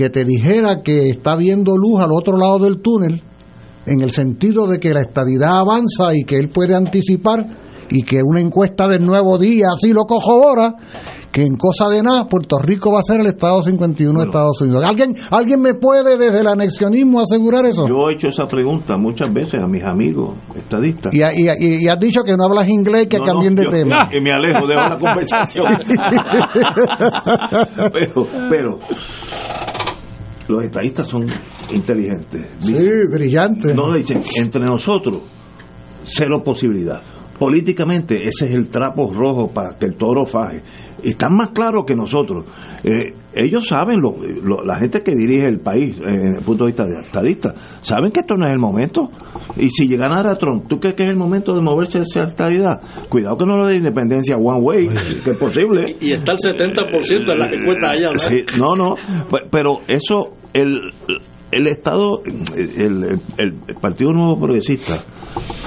que te dijera que está viendo luz al otro lado del túnel, en el sentido de que la estadidad avanza y que él puede anticipar y que una encuesta del nuevo día así lo corrobora, que en cosa de nada Puerto Rico va a ser el Estado 51 de Estados Unidos. ¿Alguien, ¿Alguien me puede desde el anexionismo asegurar eso? Yo he hecho esa pregunta muchas veces a mis amigos estadistas. Y, y- y- y has dicho que no hablas inglés, que No, cambien no, de yo- tema. Y me alejo, dejo la (laughs) conversación. (laughs) pero, pero los estadistas son inteligentes. Sí, brillante. No le dicen, entre nosotros, cero posibilidad. Políticamente, ese es el trapo rojo para que el toro faje. Están más claros que nosotros. Eh, ellos saben, lo- lo- la gente que dirige el país, eh, desde el punto de vista de estadista, saben que esto no es el momento. Y si llegara a Trump, ¿tú crees que es el momento de moverse hacia la estadidad? Cuidado que no lo de independencia one way, (laughs) que es posible. Y está el 70% en las encuestas allá, ¿no? Sí, no, no, pe- pero eso, el, el Estado, el, el- Partido Nuevo Progresista,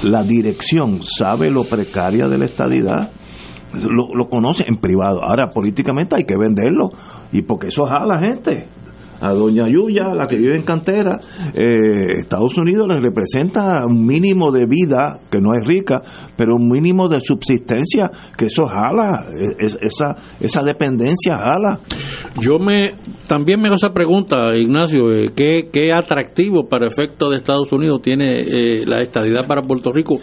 la dirección sabe lo precaria de la estadidad, lo, lo conoce en privado. Ahora, políticamente hay que venderlo, y porque eso jala gente. A doña Yuya, la que vive en cantera, eh, Estados Unidos les representa un mínimo de vida, que no es rica, pero un mínimo de subsistencia, que eso jala, es- esa, esa dependencia jala. Yo me también me hago esa pregunta, Ignacio, eh, ¿qué, qué atractivo para efecto de Estados Unidos tiene eh, la estadidad para Puerto Rico?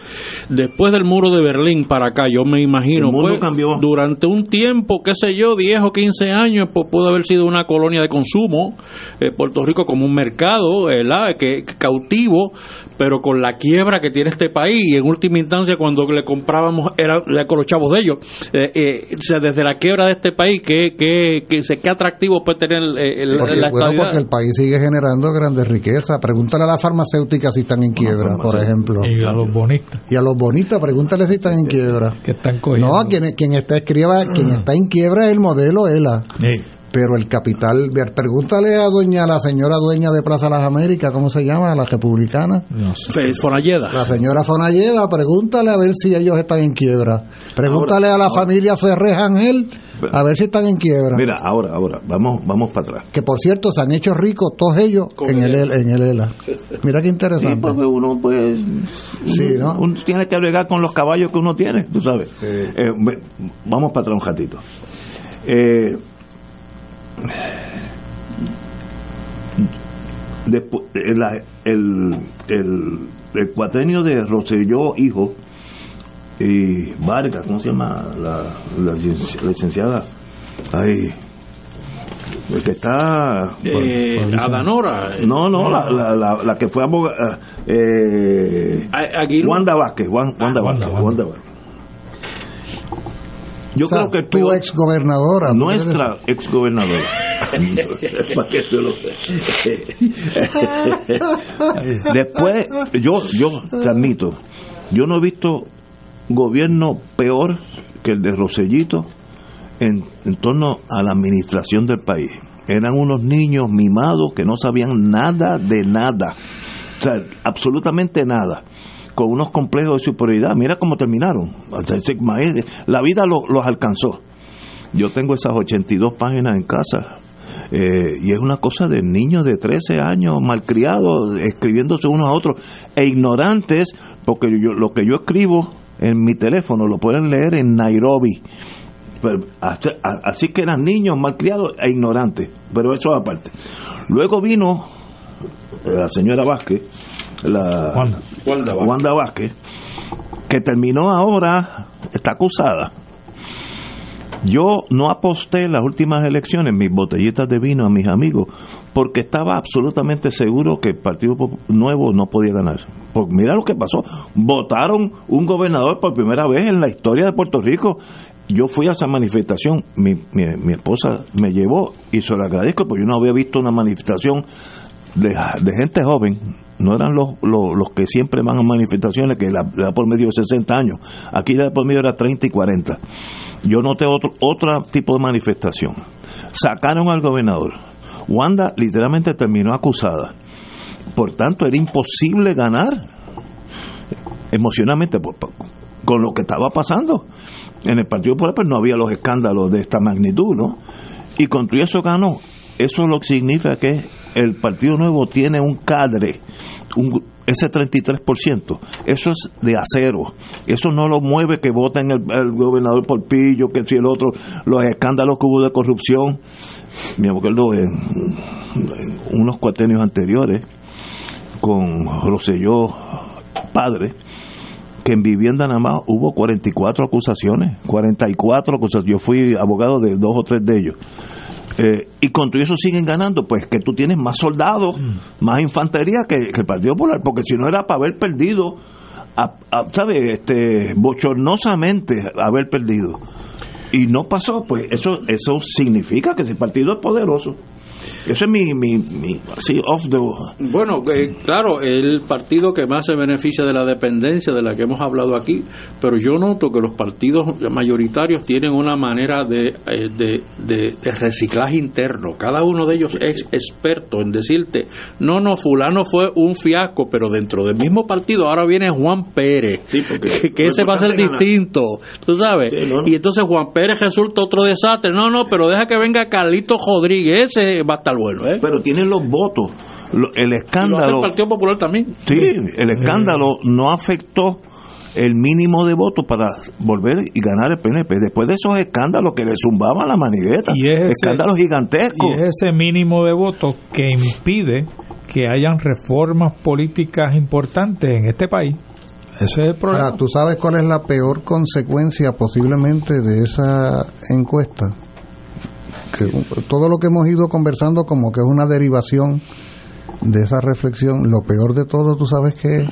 Después del muro de Berlín para acá, yo me imagino, El mundo pues, cambió. durante un tiempo, qué sé yo, 10 o 15 años, pues pudo haber sido una colonia de consumo, eh, Puerto Rico como un mercado, ¿verdad? Que, que cautivo, pero con la quiebra que tiene este país, y en última instancia cuando le comprábamos era, era con los chavos de ellos, eh, eh, o sea, desde la quiebra de este país, ¿qué, qué, qué, qué atractivo puede tener el, el- Porque, la bueno, porque el país sigue generando grandes riquezas. Pregúntale a las farmacéuticas si están en quiebra, por ejemplo. Y a los bonistas. Y a los bonitas, pregúntale si están en quiebra. Que están cogiendo. No, quien, quien está escriba, quien está en quiebra es el modelo ELA. Pero el capital, pregúntale a doña, la señora dueña de Plaza Las Américas, ¿cómo se llama? La republicana. Fe- Fonalleda. La señora Fonalleda, pregúntale a ver si ellos están en quiebra. Pregúntale a la familia Ferrez Ángel a ver si están en quiebra. Mira, ahora, ahora, vamos, vamos para atrás. Que por cierto se han hecho ricos todos ellos en el, en el ELA. Mira qué interesante. Sí, porque uno pues Sí, ¿no? uno tiene que bregar con los caballos que uno tiene, tú sabes. Eh, vamos para atrás un ratito. Eh, despu- eh, el, el, el cuatrenio de Roselló, hijo, y Vargas, ¿cómo se llama? La, la lic- licenciada. El que está. Eh, Adanora. No, no, la, la, la, la que fue abogada. Eh, Wanda Vázquez. Wan- Wanda Vázquez. Wanda Vázquez. Yo O sea, creo que tu ex gobernadora. nuestra ex gobernadora. (laughs) Después, yo, yo te admito, yo no he visto gobierno peor que el de Rosellito en, en torno a la administración del país. Eran unos niños mimados que no sabían nada de nada. O sea, absolutamente nada. Con unos complejos de superioridad. Mira cómo terminaron. La vida lo- los alcanzó. Yo tengo esas 82 páginas en casa. eh, y es una cosa de niños de 13 años malcriados, escribiéndose unos a otros, e ignorantes, porque lo que yo escribo en mi teléfono lo pueden leer en Nairobi. Así que eran niños malcriados e ignorantes, pero eso aparte. Luego vino eh, la señora Vázquez, la Wanda. Wanda Vázquez, que terminó ahora, está acusada. Yo no aposté en las últimas elecciones mis botellitas de vino a mis amigos porque estaba absolutamente seguro que el Partido Nuevo no podía ganar. Porque mira lo que pasó. Votaron un gobernador por primera vez en la historia de Puerto Rico. Yo fui a esa manifestación, mi, mi- mi esposa me llevó y se lo agradezco porque yo no había visto una manifestación de, gente joven, no eran los, los, los que siempre van a manifestaciones que la, la por medio de 60 años, aquí la por medio era 30 y 40. Yo noté otro, otro tipo de manifestación. Sacaron al gobernador. Wanda literalmente terminó acusada. Por tanto, era imposible ganar emocionalmente con lo que estaba pasando. En el Partido Popular pues, no había los escándalos de esta magnitud, ¿no? Y con todo eso ganó. Eso lo que significa que el Partido Nuevo tiene un cadre, un, ese 33%, eso es de acero. Eso no lo mueve que voten el, el gobernador por pillo, que si el otro, los escándalos que hubo de corrupción. Me acuerdo en, en unos cuatrenios anteriores, con Roselló padre, que en vivienda nada más hubo 44 acusaciones, 44 acusaciones. Yo fui abogado de dos o tres de ellos. Eh, y con todo eso siguen ganando, pues que tú tienes más soldados, más infantería que, que el Partido Popular, porque si no era para haber perdido, a- a- ¿sabes? Este, bochornosamente haber perdido. Y no pasó, pues eso eso significa que ese partido es poderoso. Eso es mi, mi, mi así, off the... Bueno, eh, claro, el partido que más se beneficia de la dependencia de la que hemos hablado aquí, pero yo noto que los partidos mayoritarios tienen una manera de, eh, de, de- de reciclaje interno. Cada uno de ellos es experto en decirte, no, no, fulano fue un fiasco, pero dentro del mismo partido ahora viene Juan Pérez, que, que lo ese va a ser ganar. distinto, tú sabes. Y entonces Juan Pérez resulta otro desastre. No, no, pero deja que venga Carlito Rodríguez, ese va a estar bueno, ¿eh? Pero tienen los votos. Lo- el Y lo hace escándalo... el Partido Popular también. Sí, el escándalo no afectó el mínimo de votos para volver y ganar el PNP. Después de esos escándalos que le zumbaban la manigueta, Y es ese- escándalos gigantescos. Y es ese mínimo de votos que impide que hayan reformas políticas importantes en este país. Ese es el problema. Ahora, ¿tú sabes cuál es la peor consecuencia posiblemente de esa encuesta? Que todo lo que hemos ido conversando como que es una derivación de esa reflexión, lo peor de todo, ¿tú sabes qué es?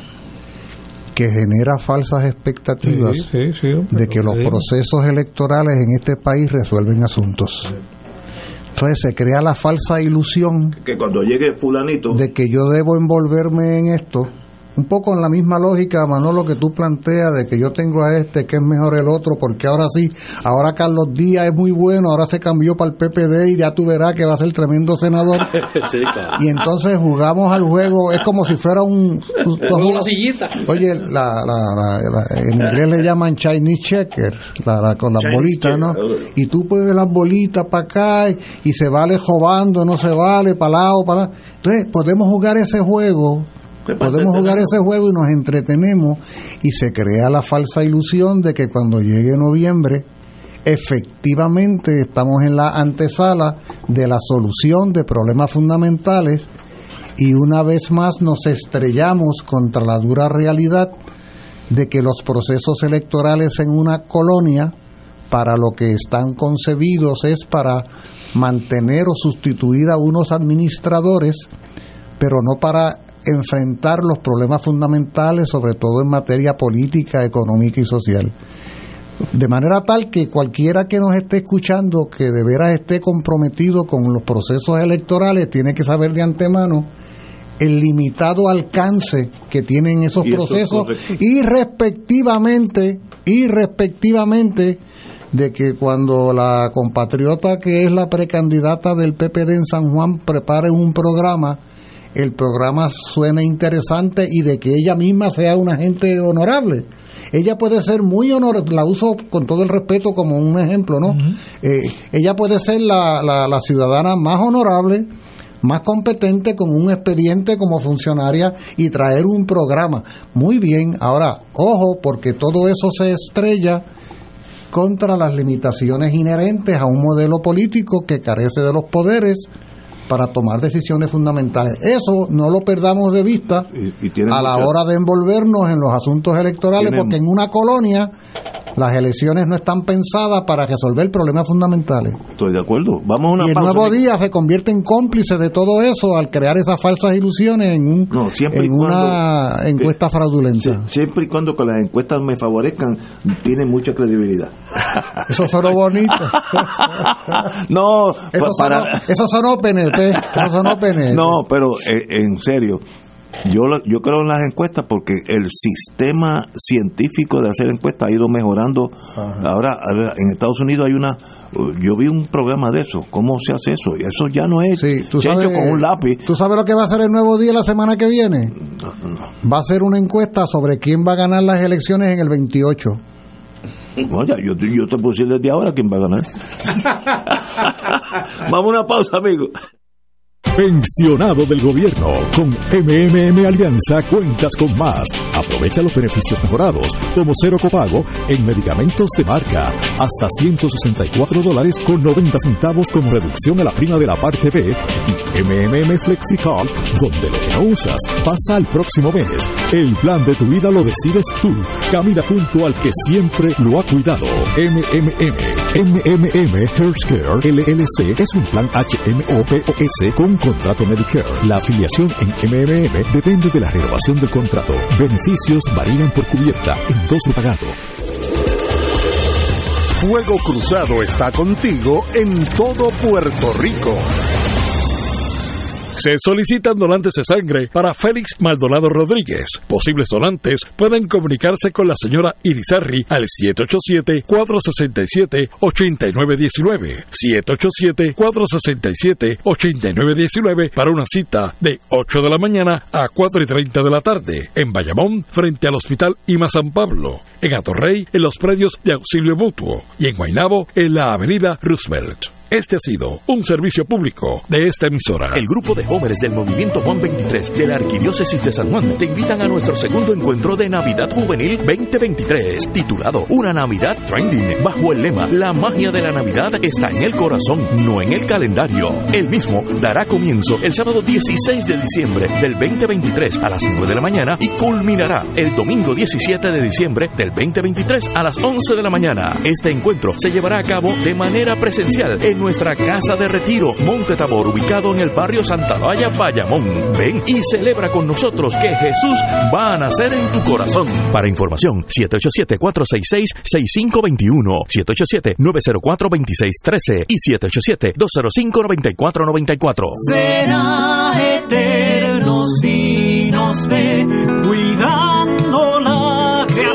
Que genera falsas expectativas Sí, sí, sí, hombre, de que los procesos electorales en este país resuelven asuntos. Entonces se crea la falsa ilusión Que cuando llegue fulanito... de que yo debo envolverme en esto un poco en la misma lógica, Manolo, que tú planteas de que yo tengo a este que es mejor el otro, porque ahora sí, ahora Carlos Díaz es muy bueno, ahora se cambió para el PPD y ya tú verás que va a ser tremendo senador. (laughs) Y entonces jugamos al juego, es como si fuera un... (laughs) una sillita. Oye, la, la, la, en inglés le llaman Chinese checker, la, con las bolitas, ¿no? Y tú puedes las bolitas para acá y, y se vale jobando, no se vale, para lado, para. Entonces, podemos jugar ese juego podemos jugar ese juego y nos entretenemos y se crea la falsa ilusión de que cuando llegue noviembre efectivamente estamos en la antesala de la solución de problemas fundamentales y una vez más nos estrellamos contra la dura realidad de que los procesos electorales en una colonia para lo que están concebidos es para mantener o sustituir a unos administradores, pero no para enfrentar los problemas fundamentales, sobre todo en materia política, económica y social. De manera tal que cualquiera que nos esté escuchando, que de veras esté comprometido con los procesos electorales, tiene que saber de antemano el limitado alcance que tienen esos procesos y respectivamente, y respectivamente de que cuando la compatriota que es la precandidata del PPD en San Juan prepare un programa, el programa suene interesante y de que ella misma sea una gente honorable. Ella puede ser muy honorable, la uso con todo el respeto como un ejemplo, ¿no? Eh, ella puede ser la, la, ciudadana más honorable, más competente, con un expediente como funcionaria y traer un programa. Muy bien, ahora, ojo, porque todo eso se estrella contra las limitaciones inherentes a un modelo político que carece de los poderes para tomar decisiones fundamentales. Eso no lo perdamos de vista a la hora de envolvernos en los asuntos electorales, porque en una colonia las elecciones no están pensadas para resolver problemas fundamentales. Estoy de acuerdo. Vamos a una y el nuevo día se convierte en cómplice de todo eso al crear esas falsas ilusiones en, un, en una encuesta fraudulenta. siempre y cuando que las encuestas me favorezcan, tienen mucha credibilidad. (laughs) Eso sonó bonito. (laughs) no, eso, para... eso sonó PNP. Eso sonó PNP. No, pero eh, en serio yo, yo creo en las encuestas porque el sistema científico de hacer encuestas ha ido mejorando. Ahora, en Estados Unidos hay una. Yo vi un programa de eso. ¿Cómo se hace eso? Y eso ya no es sí, hecho con un lápiz. ¿Tú sabes lo que va a ser el nuevo día la semana que viene? Va a ser una encuesta sobre quién va a ganar las elecciones en el 28. No, ya, yo, yo te puedo decir desde ahora quién va a ganar. (laughs) (laughs) Vamos a una pausa, amigo. Pensionado del gobierno. Con MMM Alianza cuentas con más. Aprovecha los beneficios mejorados, como cero copago en medicamentos de marca, hasta 164 dólares con 90 centavos como reducción a la prima de la parte B y MMM FlexiCard, donde lo que no usas pasa al próximo mes. El plan de tu vida lo decides tú. Camina junto al que siempre lo ha cuidado. MMM. MMM Healthcare LLC es un plan HMOPOS con contrato Medicare. La afiliación en MMM depende de la renovación del contrato. Beneficios varían por cubierta, endoso pagado. Fuego Cruzado está contigo en todo Puerto Rico. Se solicitan donantes de sangre para Félix Maldonado Rodríguez. Posibles donantes pueden comunicarse con la señora Irizarri al 787-467-8919. 787-467-8919 para una cita de 8 de la mañana a 4 y 30 de la tarde en Bayamón, frente al Hospital Ima San Pablo. En Atorrey, en los predios de auxilio mutuo. Y en Guaynabo, en la avenida Roosevelt. Este ha sido un servicio público de esta emisora. El grupo de jóvenes del Movimiento Juan 23 de la Arquidiócesis de San Juan te invitan a nuestro segundo encuentro de Navidad Juvenil 2023, titulado Una Navidad Trending, bajo el lema La magia de la Navidad está en el corazón, no en el calendario. El mismo dará comienzo el sábado 16 de diciembre del 2023 a las 9 de la mañana y culminará el domingo 17 de diciembre del 2023 a las 11 de la mañana. Este encuentro se llevará a cabo de manera presencial en nuestra casa de retiro, Monte Tabor, ubicado en el barrio Santa Valla, Bayamón. Ven y celebra con nosotros que Jesús va a nacer en tu corazón. Para información, 787-466-6521, 787-904-2613 y 787-205-9494. Será eterno si nos ve,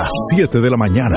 las 7 de la mañana.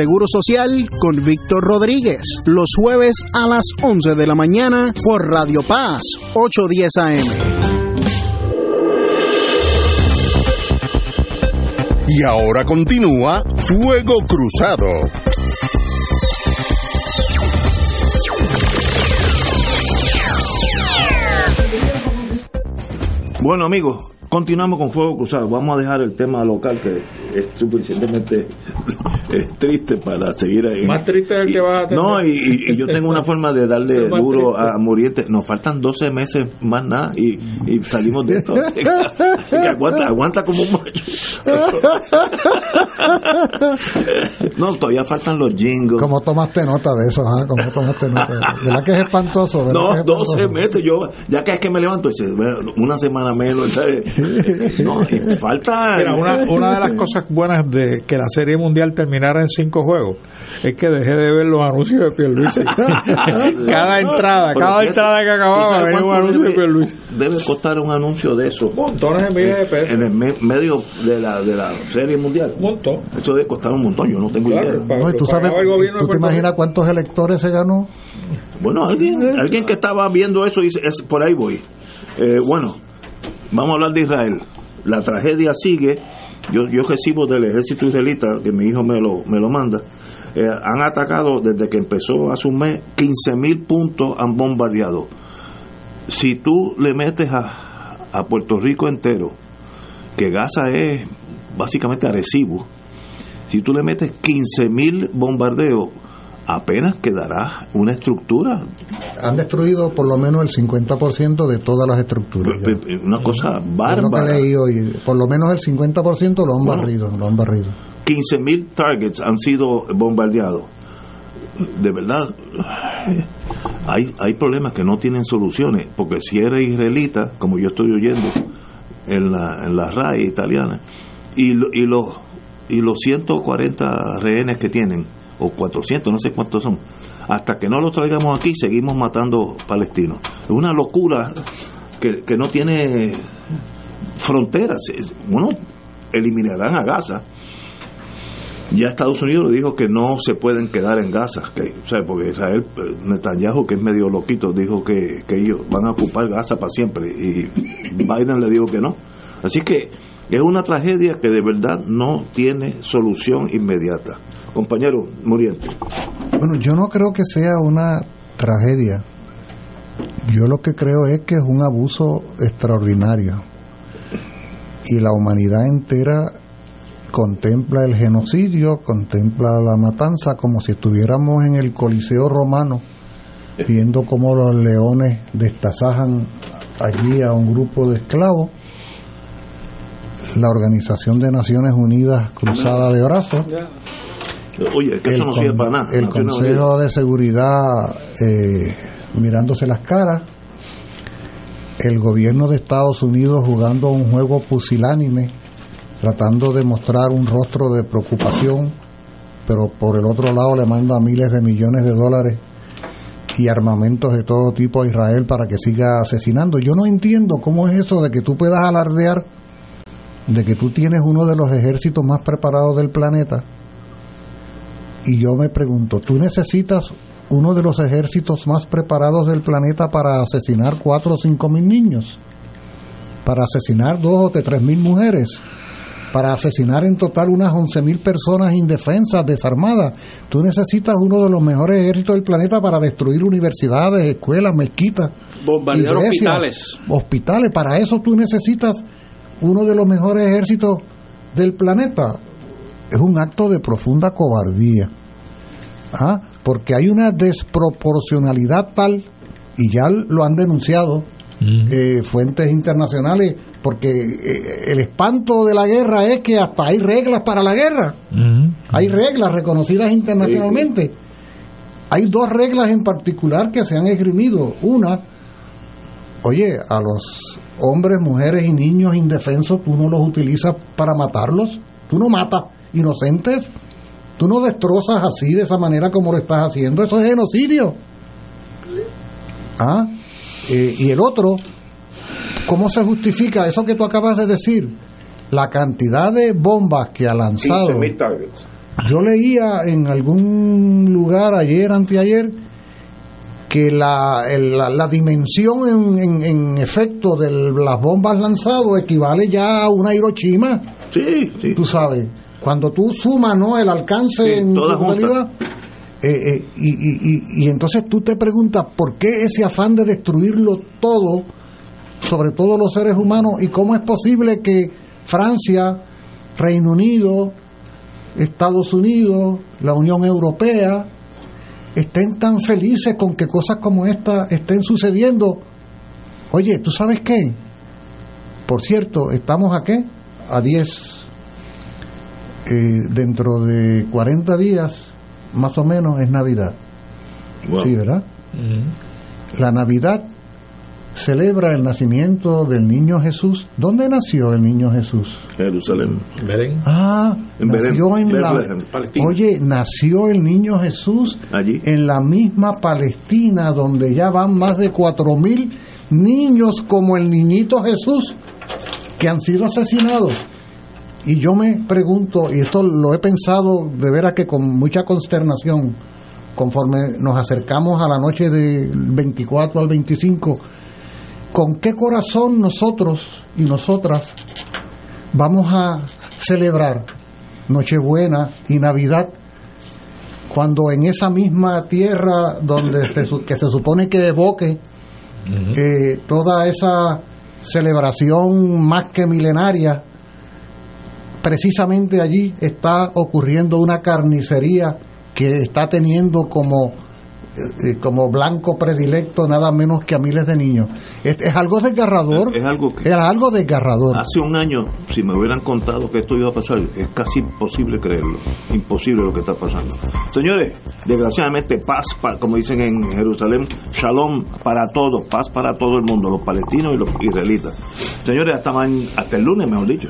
Seguro Social con Víctor Rodríguez, los jueves a las 11 de la mañana por Radio Paz, 810 AM. Y ahora continúa Fuego Cruzado. Bueno, amigos, continuamos con Fuego Cruzado. Vamos a dejar el tema local que es suficientemente (laughs) eh, triste para seguir ahí. Más triste del que vas a tener. No, y, y- y yo tengo una forma de darle (laughs) es duro triste. a Muriente. Nos faltan 12 meses más nada y, y salimos de esto. Así (laughs) que, así que aguanta, aguanta como un macho. No, todavía faltan los jingles. ¿Cómo tomaste nota de eso? ah? ¿Cómo tomaste nota de eso? ¿Verdad que es espantoso? ¿Verdad que No, es 12 espantoso? meses. Yo, ya que es que me levanto, una semana menos. ¿sabes? No, y falta. Mira, una, una de las cosas buenas de que la Serie Mundial terminara en cinco juegos es que dejé de ver los anuncios de Pierluisi. (laughs) cada entrada, Pero cada entrada que ¿tú acababa venía un anuncio de debe- Pierluisi. Debe costar un anuncio de eso. Montones de miles de pesos. En el me- medio de la, de la serie mundial. Un montón. Eso debe costar un montón, yo no tengo Claro, idea. No, tú sabes, ¿tú te imaginas cuántos electores se ganó? Bueno, alguien, alguien que estaba viendo eso dice, es, por ahí voy. Eh, bueno, vamos a hablar de Israel. La tragedia sigue. Yo, yo recibo del ejército israelita, que mi hijo me lo, me lo manda, eh, han atacado desde que empezó hace un mes, 15 mil puntos han bombardeado. Si tú le metes a, a Puerto Rico entero, que Gaza es básicamente Arecibo, si tú le metes 15 mil bombardeos, apenas quedará una estructura Han destruido por lo menos el 50% de todas las estructuras. una cosa Es lo que bárbara. por lo menos el 50% lo han Bueno. barrido, lo han barrido. 15.000 targets han sido bombardeados. De verdad, hay, hay problemas que no tienen soluciones, porque si eres israelita, como yo estoy oyendo en la, en la RAI italiana, y, y, los, y los 140 rehenes que tienen, o 400, no sé cuántos son, hasta que no los traigamos aquí, seguimos matando palestinos. Es una locura que, que no tiene fronteras. Bueno, eliminarán a Gaza. Ya Estados Unidos dijo que no se pueden quedar en Gaza, que, porque Israel, eh, Netanyahu, que es medio loquito, dijo que, que ellos van a ocupar Gaza para siempre, y Biden le dijo que no. Así que es una tragedia que de verdad no tiene solución inmediata. Compañero Muriente. Bueno, yo no creo que sea una tragedia. Yo lo que creo es que es un abuso extraordinario. Y la humanidad entera contempla el genocidio, contempla la matanza como si estuviéramos en el Coliseo romano, viendo cómo los leones destazajan allí a un grupo de esclavos. La Organización de Naciones Unidas cruzada de brazos Oye, que eso no con- sirve para nada. el Consejo de Seguridad eh, mirándose las caras, el gobierno de Estados Unidos jugando un juego pusilánime, tratando de mostrar un rostro de preocupación, pero por el otro lado le manda miles de millones de dólares y armamentos de todo tipo a Israel para que siga asesinando. Yo no entiendo cómo es eso de que tú puedas alardear de que tú tienes uno de los ejércitos más preparados del planeta y yo me pregunto, ¿tú necesitas uno de los ejércitos más preparados del planeta para asesinar cuatro o cinco mil niños? para asesinar dos o tres mil mujeres, para asesinar en total unas once mil personas indefensas, desarmadas. Tú necesitas uno de los mejores ejércitos del planeta para destruir universidades, escuelas, mezquitas, Bombardear iglesias, hospitales. hospitales. Para eso tú necesitas uno de los mejores ejércitos del planeta. Es un acto de profunda cobardía. ¿Ah? Porque hay una desproporcionalidad tal, y ya lo han denunciado eh, fuentes internacionales, porque eh, el espanto de la guerra es que hasta hay reglas para la guerra. Hay reglas reconocidas internacionalmente. Hay dos reglas en particular que se han esgrimido. Una, oye, a los hombres, mujeres y niños indefensos tú no los utilizas para matarlos. Tú no matas inocentes. Tú no destrozas así, de esa manera como lo estás haciendo. Eso es genocidio. ¿Ah? Eh, y el otro, ¿cómo se justifica eso que tú acabas de decir? La cantidad de bombas que ha lanzado. 15.000 targets. Yo leía en algún lugar ayer, anteayer, que la, el- la, la dimensión en, en- en efecto de las bombas lanzadas equivale ya a una Hiroshima. Sí, sí. Tú sabes, cuando tú sumas ¿no? el alcance Sí, en totalidad, eh, eh, y, y- y- y entonces tú te preguntas por qué ese afán de destruirlo todo, sobre todo los seres humanos, y cómo es posible que Francia, Reino Unido, Estados Unidos, la Unión Europea, estén tan felices con que cosas como esta estén sucediendo. Oye, ¿tú sabes qué? Por cierto, ¿estamos a qué? A 10. Eh, dentro de 40 días, más o menos, es Navidad. Sí, ¿verdad? La Navidad celebra el nacimiento del niño Jesús. ¿Dónde nació el niño Jesús? Jerusalén. Ah, En nació Belén, en la... Palestina. Oye, nació el niño Jesús Allí. en la misma Palestina, donde ya van más de cuatro mil niños como el niñito Jesús que han sido asesinados. Y yo me pregunto, y esto lo he pensado de veras que con mucha consternación, conforme nos acercamos a la noche del 24 al 25, ¿con qué corazón nosotros y nosotras vamos a celebrar Nochebuena y Navidad cuando en esa misma tierra donde se, que se supone que evoque eh, toda esa celebración más que milenaria, precisamente allí está ocurriendo una carnicería que está teniendo como como blanco predilecto nada menos que a miles de niños. Es, es algo desgarrador. Es algo que Es algo desgarrador. hace un año, si me hubieran contado que esto iba a pasar, es casi imposible creerlo. Imposible lo que está pasando. Señores, desgraciadamente paz, pa- como dicen en Jerusalén, shalom para todos, paz para todo el mundo, los palestinos y los israelitas. Señores, hasta, hasta el lunes, mejor dicho.